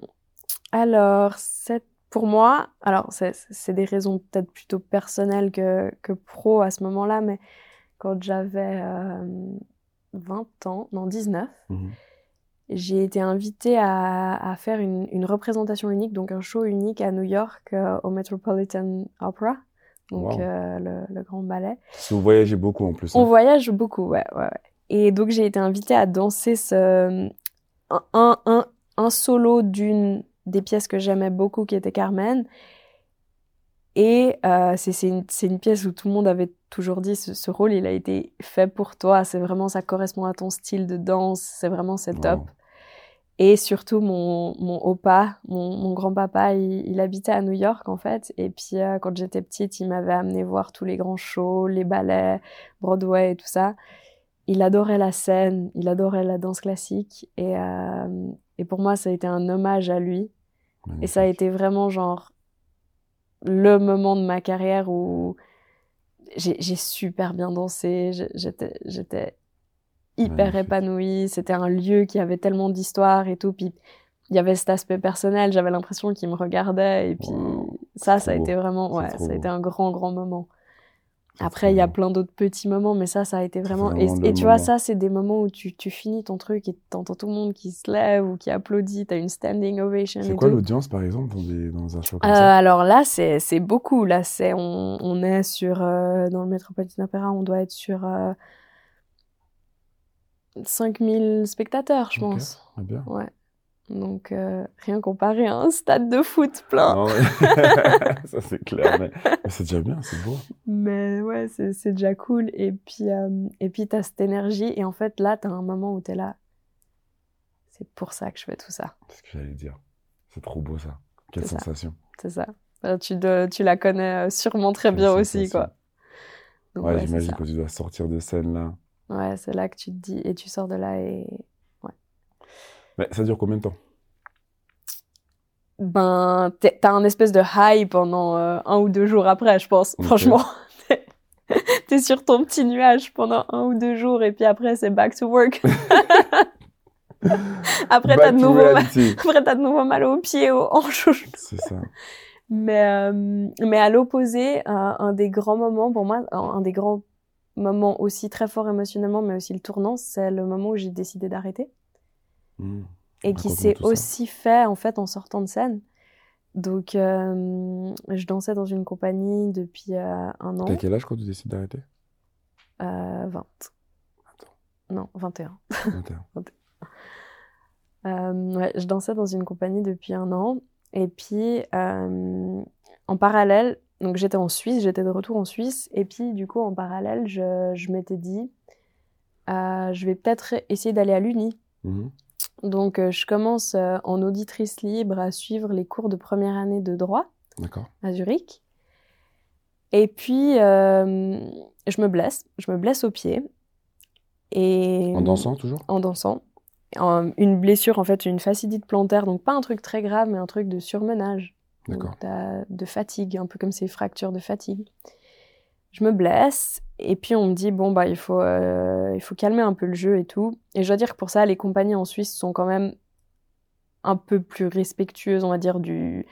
Alors, c'est pour moi, alors c'est des raisons peut-être plutôt personnelles que, que pro à ce moment-là, mais quand j'avais euh, 20 ans, non 19, Mhm. j'ai été invitée à, à faire une, une représentation unique, donc un show unique à New York euh, au Metropolitan Opera, donc Wow. euh, le, le grand ballet. Vous voyagez beaucoup en plus. On hein. voyage beaucoup, ouais, ouais, ouais. Et donc j'ai été invitée à danser ce un, un, un, un solo d'une des pièces que j'aimais beaucoup qui était Carmen. Et euh, c'est une, une pièce où tout le monde avait toujours dit ce, ce rôle il a été fait pour toi, c'est vraiment ça correspond à ton style de danse, c'est vraiment c'est top. Wow. Et surtout, mon, mon opa, mon, mon grand-papa, il, il habitait à New York, en fait. Et puis, euh, quand j'étais petite, il m'avait amené voir tous les grands shows, les ballets, Broadway et tout ça. Il adorait la scène, il adorait la danse classique. Et, euh, et pour moi, ça a été un hommage à lui. Et ça a été vraiment, genre, le moment de ma carrière où j'ai super bien dansé. J'étais hyper épanouie. C'était un lieu qui avait tellement d'histoire et tout. Puis il y avait cet aspect personnel. J'avais l'impression qu'il me regardait. Et puis Wow. ça, ça a été vraiment, ouais, ça a été un grand, grand moment. Après, il y a plein d'autres petits moments, mais ça, ça a été vraiment. Et, vraiment le et tu vois, ça, c'est des moments où tu, tu finis ton truc et t'entends tout le monde qui se lève ou qui applaudit. T'as une standing ovation C'est quoi l'audience, par exemple, dans, des- dans un show comme Euh, ça? alors là, c'est beaucoup. Là, c'est on, on est sur euh, dans le Metropolitan Opera, on doit être sur euh, 5000 spectateurs, je Ok. pense. Bien. Ouais. Donc euh, rien comparé à un stade de foot plein. Non, ouais. *laughs* ça c'est clair, mais, mais c'est déjà bien, c'est beau. Mais ouais, c'est c'est déjà cool. Et puis euh, et puis t'as cette énergie et en fait là, t'as un moment où t'es là. C'est pour ça que je fais tout ça. C'est ce que j'allais dire. C'est trop beau ça. Quelle sensation. C'est ça. Euh, tu tu la connais euh, sûrement très bien aussi, quoi. Donc, Ouais, j'imagine quand tu dois sortir de scène là. Ouais, c'est là que tu te dis, et tu sors de là et. Mais ça dure combien de temps? Ben, t'as un espèce de high pendant euh, un ou deux jours après, je pense. Ok. Franchement, *laughs* t'es- sur ton petit nuage pendant un ou deux jours et puis après, c'est back to work. *laughs* *laughs* après, t'as de nouveau mal... après, t'as de nouveau mal aux pieds, aux hanches. aux- C'est ça. Mais, euh, mais à l'opposé, un, un des grands moments pour moi, un, un des grands moments aussi très fort émotionnellement, mais aussi le tournant, c'est le moment où j'ai décidé d'arrêter. Hmm. et qui s'est aussi fait en fait en sortant de scène. Donc, euh, je dansais dans une compagnie depuis euh, un an, T'as quel âge quand tu décides d'arrêter? Euh, 20. Attends, Non, 21. 21. *laughs* Euh, ouais, je dansais dans une compagnie depuis un an. Et puis, euh, en parallèle, donc j'étais en Suisse, j'étais de retour en Suisse. Et puis, du coup, en parallèle, je, je m'étais dit, je vais peut-être essayer d'aller à l'Uni. Mhm. Donc, euh, je commence euh, en auditrice libre à suivre les cours de première année de droit. À Zurich. Et puis, euh, je me blesse. Je me blesse au pied. Et En dansant toujours? En dansant. En- une blessure, en fait, une fascidite plantaire. Donc, pas un truc très grave, mais un truc de surmenage. D'accord. de fatigue, un peu comme ces fractures de fatigue. Je me blesse. Et puis, on me dit, bon, bah, il faut, euh, il faut calmer un peu le jeu et tout. Et je dois dire que pour ça, les compagnies en Suisse sont quand même un peu plus respectueuses, on va dire, du.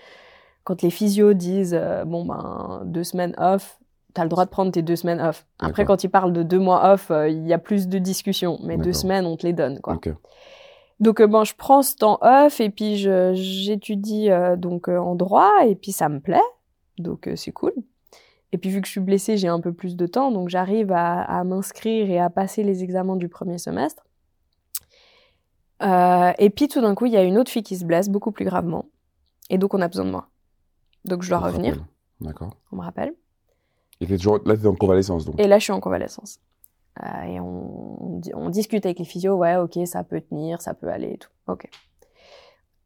Quand les physios disent, euh, bon, ben, deux semaines off, t'as le droit de prendre tes deux semaines off. Après, quand ils parlent de deux mois off, euh, il y a plus de discussions. Mais deux semaines, on te les donne, quoi. Donc euh, bon, je prends ce temps off et puis j'étudie euh, donc euh, en droit et puis ça me plaît, donc euh, c'est cool. Et puis vu que je suis blessée, j'ai un peu plus de temps, donc j'arrive à, à m'inscrire et à passer les examens du premier semestre. Euh, et puis tout d'un coup, il y a une autre fille qui se blesse beaucoup plus gravement, et donc on a besoin de moi. Donc je dois On revenir. D'accord. on me rappelle. Et t'es toujours... là, t'es en convalescence donc. Et là, je suis en convalescence. Euh, et on, on, di- on discute avec les physios, ouais, ok, ça peut tenir, ça peut aller et tout. Ok.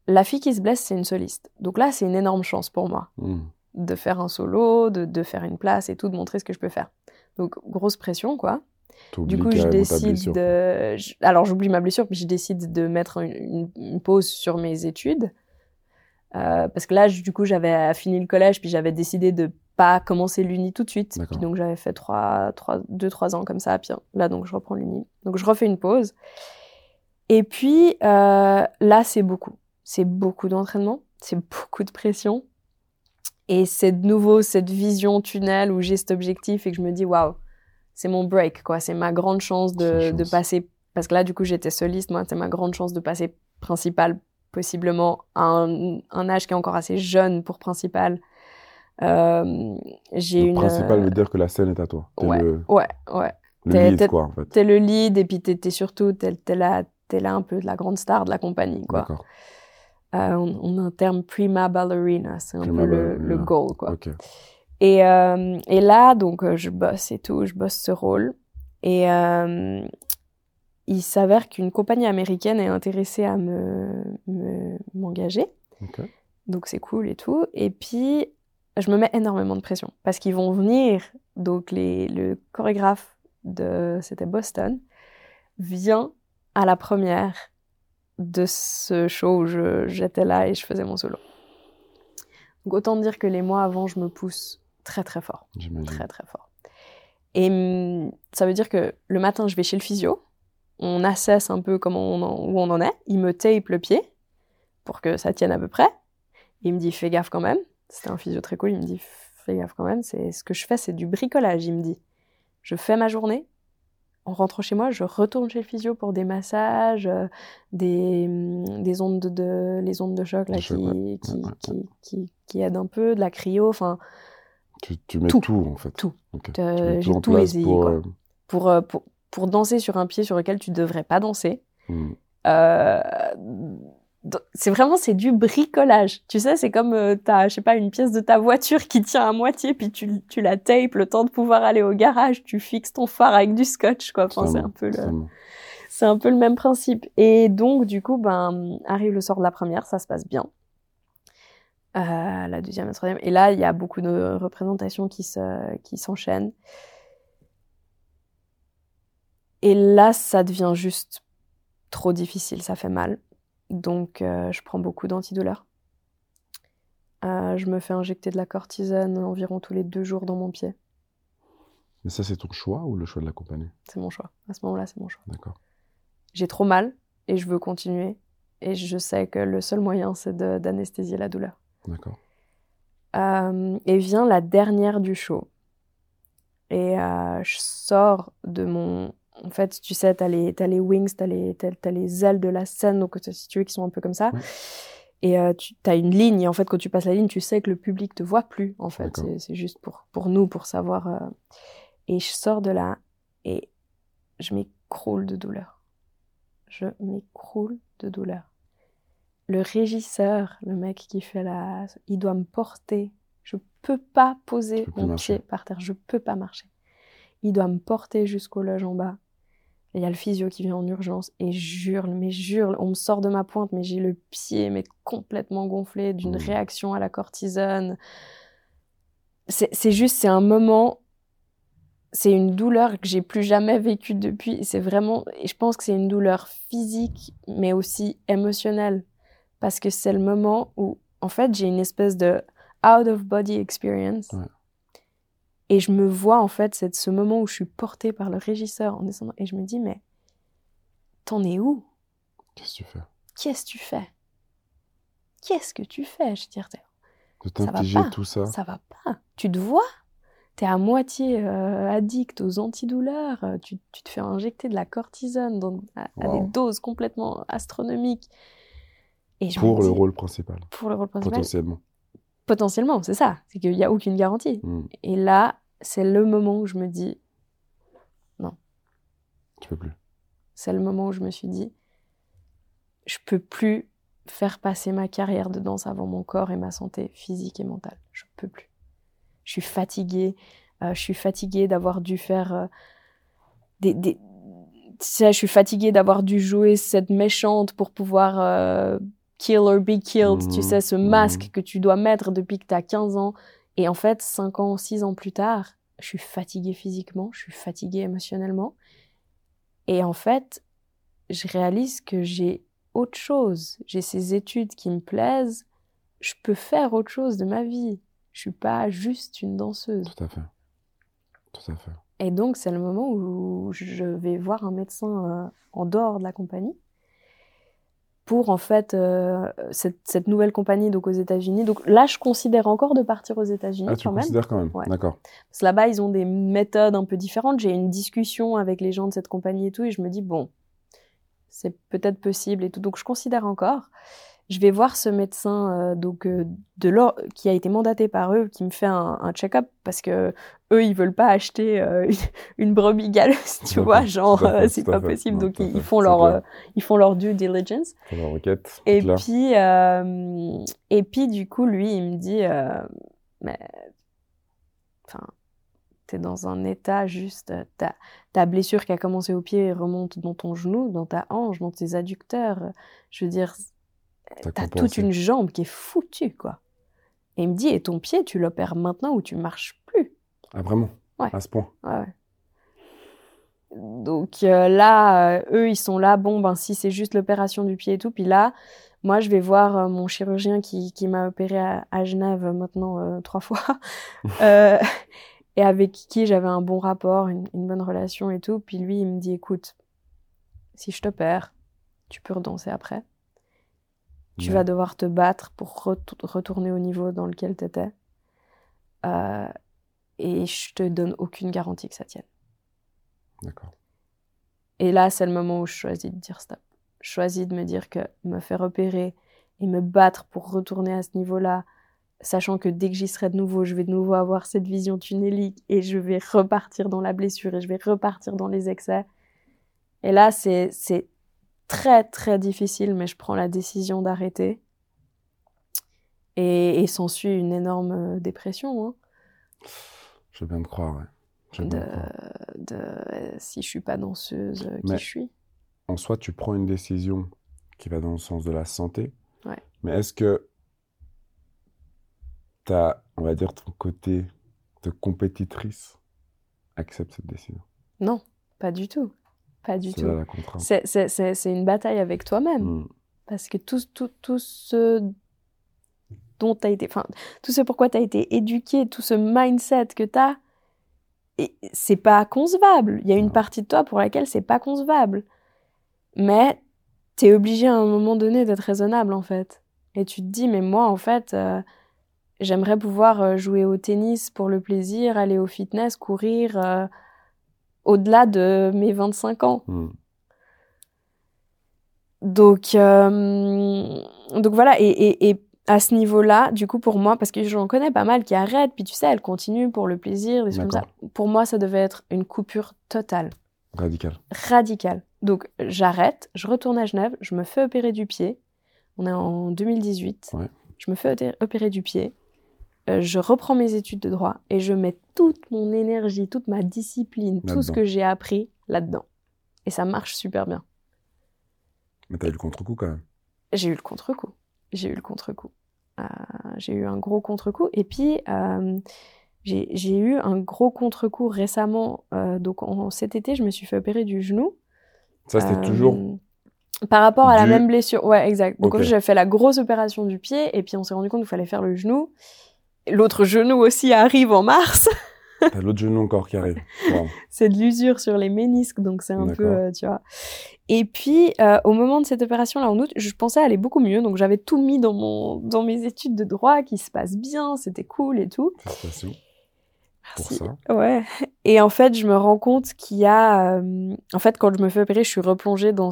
La fille qui se blesse, c'est une soliste. Donc là, c'est une énorme chance pour moi Hmm. De faire un solo, de, de faire une place et tout, de montrer ce que je peux faire. Donc, grosse pression, quoi. Du coup, je décide de. Alors, j'oublie ma blessure, puis je décide de mettre une, pause sur mes études. Euh, parce que là, du coup, j'avais fini le collège, puis j'avais décidé de pas commencé l'uni tout de suite. Puis donc j'avais fait trois, trois, deux, trois ans comme ça. Puis là, donc je reprends l'uni. Donc je refais une pause. Et puis euh, là, c'est beaucoup. C'est beaucoup d'entraînement. C'est beaucoup de pression. Et c'est de nouveau cette vision tunnel où j'ai cet objectif et que je me dis, waouh, c'est mon break, quoi. C'est ma grande chance de, passer. Parce que là, du coup, j'étais soliste. Moi, c'est ma grande chance de passer principal, possiblement à un, un âge qui est encore assez jeune pour principal. Euh, j'ai une. principal euh, veut dire que la scène est à toi. Ouais. le, Ouais, ouais. le T'es- lead, quoi, en fait. T'es le lead et puis t'es surtout, t'es là, là un peu de la grande star de la compagnie, quoi. D'accord. Euh, on, on a un terme prima ballerina, c'est un Prima peu le, goal, quoi. Et, euh, et là, donc, euh, je bosse et tout, je bosse ce rôle. Et euh, il s'avère qu'une compagnie américaine est intéressée à me me- m'engager. Donc, c'est cool et tout. Et puis, je me mets énormément de pression parce qu'ils vont venir. Donc, les, le chorégraphe de, c'était Boston, vient à la première de ce show où j'étais là et je faisais mon solo. Donc, autant dire que les mois avant, je me pousse très très fort très très fort. Et hum, ça veut dire que le matin, je vais chez le physio, on assesse un peu comment on en- où on en est, il me tape le pied pour que ça tienne à peu près. Il me dit fais gaffe quand même. C'était un physio très cool, il me dit fais gaffe quand même. C'est ce que je fais, c'est du bricolage. Il me dit je fais ma journée. En rentrant chez moi, je retourne chez le physio pour des massages, euh, des, hum, des ondes de, de- les ondes de choc là, qui, ouais. qui, Ouais, qui, qui, qui aident un peu, de la cryo, enfin Tu, tu mets Tout. tout, en fait. Tout. Ok. Euh, j'ai tout tout essayé, pour. quoi. euh, pour, euh, pour, pour danser sur un pied sur lequel tu devrais pas danser. Euh, d- c'est vraiment c'est du bricolage. Tu sais, c'est comme euh, t'as je sais pas une pièce de ta voiture qui tient à moitié puis tu, tu la tapes le temps de pouvoir aller au garage, tu fixes ton phare avec du scotch quoi. Enfin, c'est un peu le c'est un peu le même principe. Et donc du coup ben arrive le soir de la première, ça se passe bien. Euh, la deuxième, la troisième. Et là, il y a beaucoup de représentations qui se, qui s'enchaînent. Et là, ça devient juste trop difficile, ça fait mal. Donc, euh, je prends beaucoup d'antidouleurs. Euh, je me fais injecter de la cortisone environ tous les deux jours dans mon pied. Mais ça, c'est ton choix ou le choix de la compagnie? C'est mon choix. À ce moment-là, c'est mon choix. D'accord. J'ai trop mal et je veux continuer. Et je sais que le seul moyen, c'est d'anesthésier la douleur. D'accord. Euh, et vient la dernière du show. Et euh, je sors de mon... En fait, tu sais, les, t'as les wings, les, t'as, t'as les ailes de la scène, donc si tu veux, qui sont un peu comme ça. Et euh, tu as une ligne, et en fait, quand tu passes la ligne, tu sais que le public te voit plus, en fait. C'est, juste pour, pour nous, pour savoir. euh. Et je sors de là, et je m'écroule de douleur. Je m'écroule de douleur. Le régisseur, le mec qui fait la... Il doit me porter. Je peux pas poser Tu mon marcher. pied par terre. Je peux pas marcher. Il doit me porter jusqu'au loge en bas. Et Il y a le physio qui vient en urgence et jure, mais jure, on me sort de ma pointe, mais j'ai le pied mais complètement gonflé d'une Mmh. réaction à la cortisone. C'est c'est juste, c'est un moment, c'est une douleur que j'ai plus jamais vécue depuis. C'est vraiment, et je pense que c'est une douleur physique, mais aussi émotionnelle, parce que c'est le moment où, en fait, j'ai une espèce de out of body experience. Ouais. Et je me vois, en fait, c'est ce moment où je suis portée par le régisseur en descendant. Et je me dis, mais t'en es où? Qu'est-ce que tu fais? Qu'est-ce que tu fais? Qu'est-ce que tu fais Je veux dire, De t'infliger tout ça ça va pas. Tu te vois? T'es à moitié euh, addict aux antidouleurs. euh, Tu, tu te fais injecter de la cortisone dans- à, à des doses complètement astronomiques. Et pour le rôle principal, Pour le rôle principal. potentiellement. Potentiellement, c'est ça. C'est qu'il n'y a aucune garantie. Hmm. Et là, c'est le moment où je me dis, Tu peux plus. c'est le moment où je me suis dit, je peux plus faire passer ma carrière de danse avant mon corps et ma santé physique et mentale. Je peux plus. Je suis fatiguée. euh, je suis fatiguée d'avoir dû faire euh, des, des... Je suis fatiguée d'avoir dû jouer cette méchante pour pouvoir euh, kill or be killed. Tu sais, ce mhm. masque que tu dois mettre depuis que tu as 15 ans. Et en fait, 5 ans, 6 ans plus tard, je suis fatiguée physiquement, je suis fatiguée émotionnellement. Et en fait, je réalise que j'ai autre chose. J'ai ces études qui me plaisent. Je peux faire autre chose de ma vie. Je suis pas juste une danseuse. Tout à fait. Tout à fait. Et donc, c'est le moment où je vais voir un médecin euh, en dehors de la compagnie pour en fait euh, cette, cette, nouvelle compagnie donc aux États-Unis. Donc là, je considère encore de partir aux États-Unis. Ah, tu quand considères quand même. Ouais. D'accord. Parce que là-bas, ils ont des méthodes un peu différentes. J'ai une discussion avec les gens de cette compagnie et tout, et je me dis bon, c'est peut-être possible et tout. Donc je considère encore. Je vais voir ce médecin euh, donc euh, de l'or qui a été mandaté par eux, qui me fait un, un check-up parce que eux ils veulent pas acheter euh, une, *laughs* une brebis galeuse, *laughs* tu vois, genre c'est pas possible. Non, donc ils, font leur ils font leur due diligence. Requête. Et clair. puis, et puis, du coup, lui, il me dit, mais, enfin, t'es dans un état juste, ta, ta blessure qui a commencé au pied remonte dans ton genou, dans ta hanche, dans tes adducteurs. Je veux dire, T'as toute une jambe qui est foutue, quoi. Et il me dit, et ton pied, tu l'opères maintenant ou tu marches plus? Ah, vraiment? Ouais. À ce point? Ouais, ouais. Donc euh, là, euh, eux, ils sont là, bon, ben si c'est juste l'opération du pied et tout, puis là, moi, je vais voir euh, mon chirurgien qui, qui m'a opéré à, à Genève maintenant trois fois, *laughs* et avec qui j'avais un bon rapport, une, une bonne relation et tout. Puis lui, il me dit, écoute, si je t'opère, tu peux redanser après. Tu Ouais. vas devoir te battre pour retou- retourner au niveau dans lequel tu étais. Euh, et je te donne aucune garantie que ça tienne. D'accord. Et là, c'est le moment où je choisis de dire stop. Je choisis de me dire que me faire opérer et me battre pour retourner à ce niveau-là, sachant que dès que j'y serai de nouveau, je vais de nouveau avoir cette vision tunnelique et je vais repartir dans la blessure et je vais repartir dans les excès. Et là, c'est très très difficile, mais je prends la décision d'arrêter. Et, et s'ensuit une énorme euh, dépression. Hein, Je veux bien te croire, ouais. Je de, croire. de euh, si je suis pas danseuse, euh, qui je suis. En soi, tu prends une décision qui va dans le sens de la santé. Ouais. Mais est-ce que ta, on va dire, ton côté de compétitrice accepte cette décision? Non, pas du tout. Pas du tout. C'est- une bataille avec toi-même. Hmm. Parce que tout, tout, tout ce dont tu as été, enfin, tout ce pourquoi tu as été éduqué, tout ce mindset que tu as, c'est pas concevable. Il y a une partie de toi pour laquelle c'est pas concevable. Mais tu es obligé à un moment donné d'être raisonnable, en fait. Et tu te dis, mais moi, en fait, euh, j'aimerais pouvoir euh, jouer au tennis pour le plaisir, aller au fitness, courir euh, au-delà de mes 25 ans. Hmm. Donc, euh, donc voilà, et, et, et à ce niveau-là, du coup, pour moi, parce que j'en connais pas mal qui arrêtent, puis tu sais, elles continuent pour le plaisir, des comme ça. Pour moi, ça devait être une coupure totale, Radical. radicale. Donc, j'arrête, je retourne à Genève, je me fais opérer du pied. On est en 2018. Ouais. Je me fais opé- opérer du pied. Euh, je reprends mes études de droit et je mets toute mon énergie, toute ma discipline, tout ce que j'ai appris là-dedans. Et ça marche super bien. Mais t'as eu le contre-coup quand même. J'ai eu le contre-coup. J'ai eu le contre-coup. Euh, j'ai eu un gros contre-coup. Et puis, euh, j'ai eu un gros contre-coup récemment. Euh, donc, en, cet été, je me suis fait opérer du genou. Ça, c'était toujours. Par rapport à la même blessure. Ouais, exact. Donc, Ok. j'ai fait la grosse opération du pied. Et puis, on s'est rendu compte qu'il fallait faire le genou. L'autre genou aussi arrive en mars. *laughs* T'as l'autre genou encore qui arrive. Wow. c'est de l'usure sur les ménisques, donc c'est un peu, euh, tu vois. Et puis, euh, au moment de cette opération-là, en août, je pensais aller beaucoup mieux, donc j'avais tout mis dans, mon, dans mes études de droit, qui se passent bien, c'était cool et tout. Félicitations pour Merci. ça. Ouais. Et en fait, je me rends compte qu'il y a... euh, en fait, quand je me fais opérer, je suis replongée dans,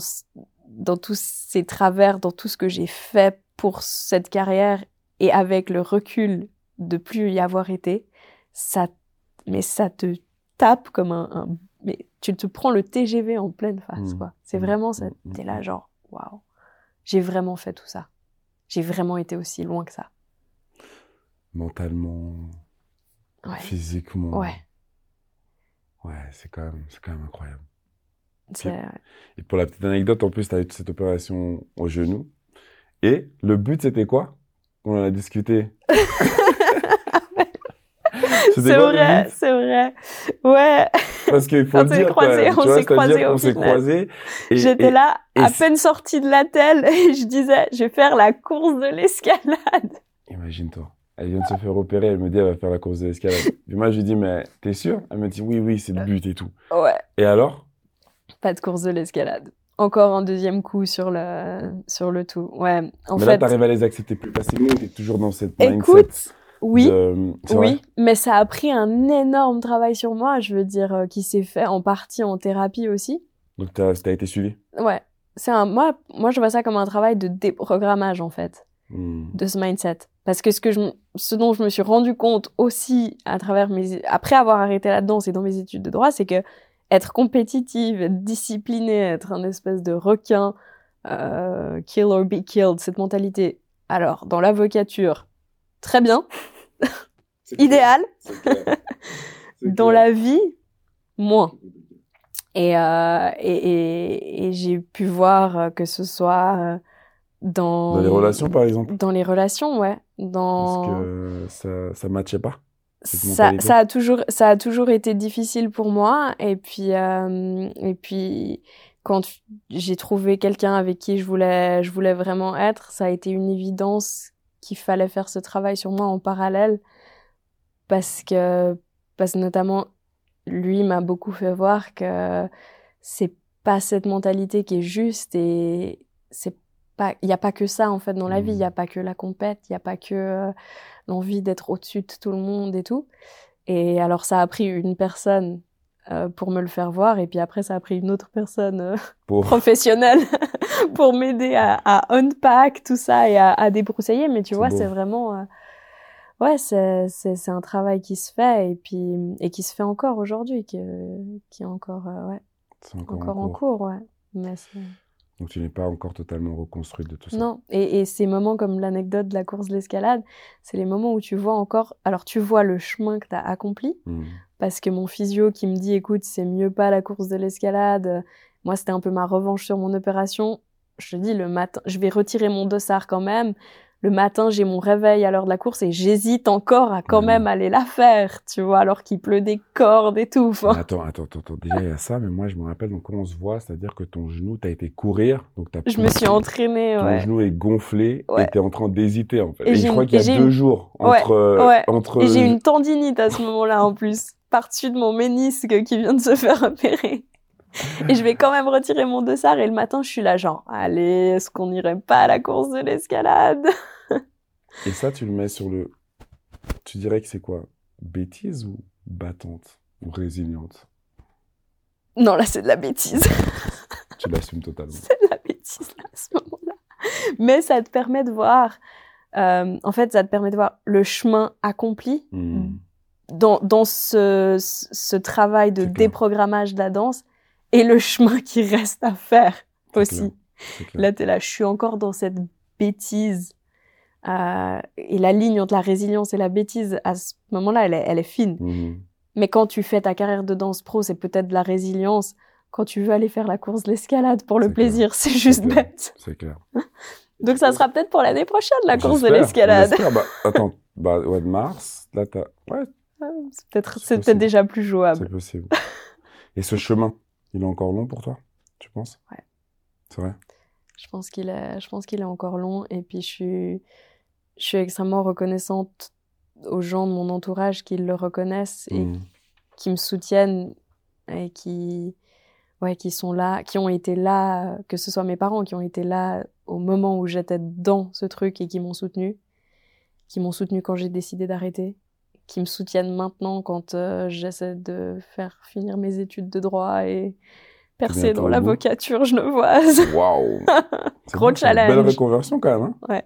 dans tous ces travers, dans tout ce que j'ai fait pour cette carrière, et avec le recul de plus y avoir été, ça, mais ça te tape comme un, un- mais tu te prends le TGV en pleine face, Mmh. quoi. C'est Mmh. vraiment ça. Mmh. T'es là, genre, waouh, j'ai vraiment fait tout ça. J'ai vraiment été aussi loin que ça. Mentalement, Ouais. physiquement. Ouais. Ouais, c'est quand même, c'est quand même incroyable. Et pour la petite anecdote, en plus, tu as eu cette opération au genou. Et le but, c'était quoi? On en a discuté. *laughs* C'est vrai, c'est vrai. Ouais, Parce qu'il faut On le dire. croisés, tu on s'est croisés qu'on s'est croisés. et- j'étais et- là, et à peine sortie de la telle, *laughs* et je disais, je vais faire la course de l'escalade. Imagine-toi. Elle vient de se faire opérer, elle me dit, elle va faire la course de l'escalade. Puis moi, je lui dis, mais t'es sûr? Elle me dit, oui, oui, c'est le but et tout. Ouais. Et alors? Pas de course de l'escalade. Encore un deuxième coup sur le, sur le tout. Ouais. En mais fait, là, t'arrives à les accepter plus facilement ou t'es toujours dans cette mindset écoute, oui, de- oui, mais ça a pris un énorme travail sur moi, je veux dire, euh, qui s'est fait en partie en thérapie aussi. Donc, t'as as été suivi? Ouais. C'est un, moi, moi, je vois ça comme un travail de déprogrammage, en fait. Hmm. de ce mindset. Parce que ce, que je, ce dont je me suis rendu compte aussi à travers mes, après avoir arrêté la danse et dans mes études de droit, c'est que être compétitive, être disciplinée, être un espèce de requin, euh, kill or be killed, cette mentalité. Alors, dans l'avocature, très bien, idéal. *laughs* Dans la vie, moins. Et, euh, et, et, et j'ai pu voir euh, que ce soit euh, dans... Dans les relations, par exemple. Dans les relations, ouais. Parce Dans... que ça, ça matchait pas ça, ça a toujours ça a toujours été difficile pour moi. Et puis euh, et puis quand j'ai trouvé quelqu'un avec qui je voulais je voulais vraiment être ça a été une évidence qu'il fallait faire ce travail sur moi en parallèle parce que parce que notamment lui m'a beaucoup fait voir que c'est pas cette mentalité qui est juste et c'est pas il y a pas que ça en fait dans la vie il y a pas que la compète il y a pas que euh, l'envie d'être au-dessus de tout le monde et tout. Et alors ça a pris une personne euh, pour me le faire voir et puis après ça a pris une autre personne euh, *laughs* Pour... professionnelle *laughs* pour m'aider à, à unpack tout ça et à, à débroussailler. Mais tu vois, c'est vraiment... euh, ouais, c'est, un travail qui se fait et puis et qui se fait encore aujourd'hui, qui, qui est encore, euh, ouais, encore, encore en en cours. ouais. Mais Donc tu n'es pas encore totalement reconstruite de tout ça. Non, et, et ces moments comme l'anecdote de la course de l'escalade, c'est les moments où tu vois encore, alors tu vois le chemin que tu as accompli, Hmm. parce que mon physio qui me dit, écoute, c'est mieux pas la course de l'escalade, euh, moi c'était un peu ma revanche sur mon opération, je te dis, le matin, je vais retirer mon dossard quand même, le matin j'ai mon réveil à l'heure de la course et j'hésite encore à quand Mhm. même aller la faire, tu vois, alors qu'il pleut des cordes et tout. enfin. Attends, attends, attends. Déjà, il y a ça, mais moi, je me rappelle, donc, comment on se voit, c'est-à-dire que ton genou, tu as été courir, donc t'as Je me suis entraînée, Ton ouais. genou est gonflé Ouais. et t'es en train d'hésiter, en fait. Et je crois qu'il y a deux une- jours entre, euh, ouais. entre Et j'ai une tendinite à ce moment-là en plus, par-dessus de mon ménisque qui vient de se faire opérer. Et je vais quand même retirer mon dossard et le matin je suis là genre, allez, est-ce qu'on n'irait pas à la course de l'escalade? *laughs* Et ça, tu le mets sur le. Tu dirais que c'est quoi? Bêtise ou battante Ou résiliente? Non, là c'est de la bêtise, *laughs* Tu l'assumes totalement. c'est de la bêtise là, à ce moment-là. Mais ça te permet de voir, euh, en fait ça te permet de voir le chemin accompli Hmm. dans, dans ce, travail de déprogrammage de la danse et le chemin qui reste à faire C'est aussi. C'est. Là, t'es là, je suis encore dans cette bêtise. Euh, et la ligne entre la résilience et la bêtise, à ce moment-là, elle est, elle est fine. Mhm. Mais quand tu fais ta carrière de danse pro, c'est peut-être de la résilience. Quand tu veux aller faire la course de l'escalade pour le C'est plaisir, c'est juste bête. C'est clair. *laughs* Donc ça sera peut-être pour l'année prochaine, la course de l'escalade. Bah, *laughs* attends, bah, ouais, de mars, là, t'as. Ouais, C'est peut-être C'est c'est peut-être possible. déjà plus c'est jouable. possible. Et ce chemin, il est encore long pour toi, tu penses? Ouais. C'est vrai? Je pense qu'il est, je pense qu'il est encore long. Et puis je suis, je suis extrêmement reconnaissante aux gens de mon entourage qui le reconnaissent et Mhm. qui me soutiennent et qui, ouais, qui sont là, qui ont été là, que ce soit mes parents qui ont été là au moment où j'étais dans ce truc et qui m'ont soutenu, qui m'ont soutenu quand j'ai décidé d'arrêter, qui me soutiennent maintenant quand euh, j'essaie de faire finir mes études de droit et percer bientôt dans l'avocature genevoise. *laughs* Waouh Gros une Belle challenge. reconversion quand même. Hein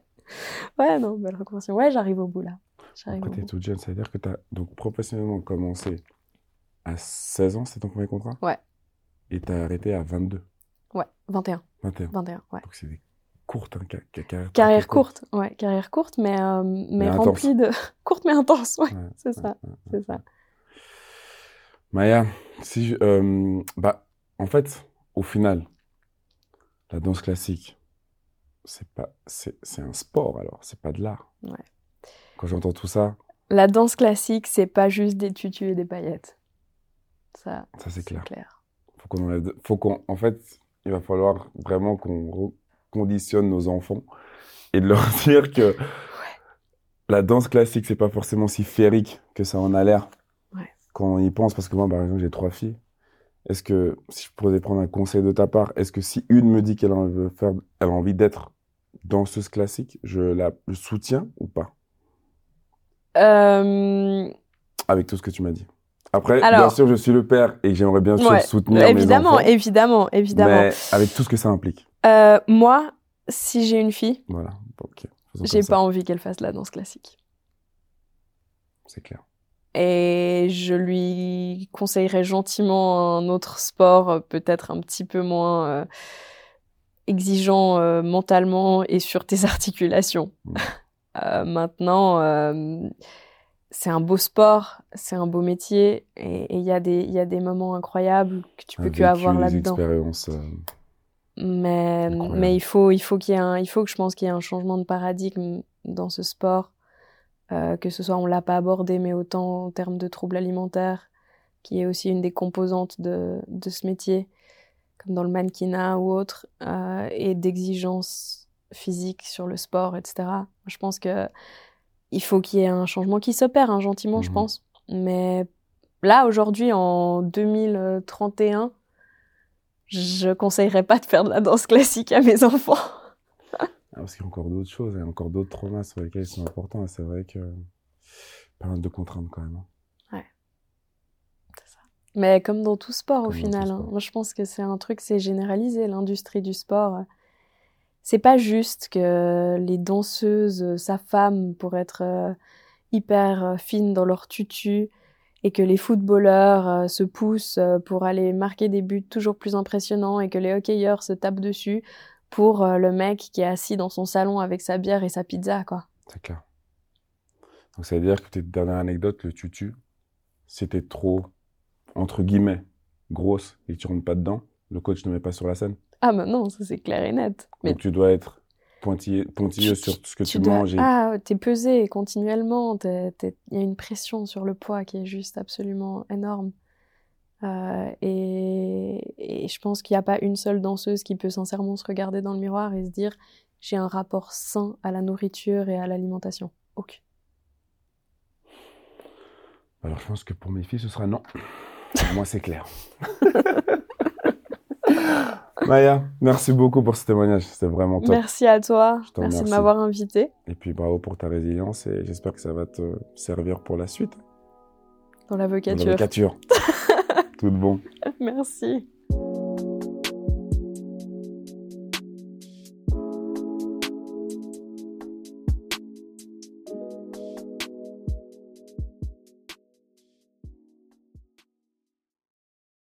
Ouais, non, belle reconversion. Ouais, j'arrive au bout là. Après, t'es bout. toute jeune, ça veut dire que tu as donc professionnellement commencé à 16 ans, c'est ton premier contrat? Ouais. Et tu as arrêté à 22, Ouais, 21, 21. 21, ouais. Donc c'est des hein, ca- ca- carrière, courte. courte, ouais, carrière courte, mais, euh, mais, remplie de. *laughs* courte mais intense, ouais, Ouais, c'est ouais, ça, ouais. c'est ça. Maya, si je- euh, bah, en fait, au final, la danse classique, c'est pas, c'est, un sport alors, c'est pas de l'art. Quand j'entends tout ça, La danse classique, c'est pas juste des tutus et des paillettes. Ça, ça c'est clair. clair. Faut qu'on enlève, faut qu'on, en fait, il va falloir vraiment qu'on reconditionne nos enfants et de leur *laughs* dire que la danse classique, c'est pas forcément si féerique que ça en a l'air Ouais. quand on y pense. Parce que moi, par exemple, j'ai trois filles. Est-ce que, si je pourrais prendre un conseil de ta part, est-ce que si une me dit qu'elle veut faire, elle a envie d'être danseuse classique, je la je soutiens ou pas? Euh, Avec tout ce que tu m'as dit. Après, Alors- bien sûr, je suis le père et j'aimerais bien sûr ouais, soutenir évidemment, mes enfants. évidemment, évidemment. Mais avec tout ce que ça implique. Euh, moi, si j'ai une fille, Voilà. Ok. J'ai pas envie qu'elle fasse la danse classique. C'est clair. Et je lui conseillerais gentiment un autre sport, euh, peut-être un petit peu moins euh, exigeant euh, mentalement et sur tes *laughs* articulations. Mm. Maintenant, c'est un beau sport, c'est un beau métier, et il y, a des- il y a des moments incroyables que tu peux que avoir là-dedans. expériences. Mais, il faut, il faut qu'il y ait un, il faut que je pense qu'il y ait un changement de paradigme dans ce sport, euh, que ce soit on l'a pas abordé, mais autant en termes de troubles alimentaires, qui est aussi une des composantes de, de ce métier, comme dans le mannequinat ou autre, euh, et d'exigences physiques sur le sport, etc. Je pense que il faut qu'il y ait un changement qui s'opère hein, gentiment, je Mhm. pense. Mais là, aujourd'hui, en 2031, je conseillerais pas de faire de la danse classique à mes enfants. Ah, parce qu'il y a encore d'autres choses, il y a encore d'autres traumas sur lesquels ils sont importants. Et c'est vrai que pas mal de contraintes quand même. hein. Mais comme dans tout sport, au Comme final. hein. Moi, je pense que c'est un truc, c'est généralisé, l'industrie du sport. C'est pas juste que les danseuses euh, s'affament pour être euh, hyper euh, fines dans leur tutu et que les footballeurs euh, se poussent euh, pour aller marquer des buts toujours plus impressionnants et que les hockeyeurs se tapent dessus pour euh, le mec qui est assis dans son salon avec sa bière et sa pizza, quoi. C'est clair. Donc ça veut dire que tes dernière anecdote, le tutu, c'était trop, entre guillemets, grosse et tu rentres pas dedans, le coach ne met pas sur la scène? Ah, mais non, ça c'est clair et net. Mais Donc tu dois être pointilleux Tu- sur ce que tu, dois- manges. et- Ah, t'es pesé continuellement. Il y a une pression sur le poids qui est juste absolument énorme. Euh, et, et je pense qu'il n'y a pas une seule danseuse qui peut sincèrement se regarder dans le miroir et se dire j'ai un rapport sain à la nourriture et à l'alimentation. Aucune. Alors je pense que pour mes filles, ce sera non. Pour moi, c'est clair. *laughs* Maya, merci beaucoup pour ce témoignage. C'était vraiment top. Merci à toi. Merci de m'avoir invité Et puis bravo pour ta résilience et j'espère que ça va te servir pour la suite. dans l'avocature. L'avocature. *laughs* Tout de bon. Merci.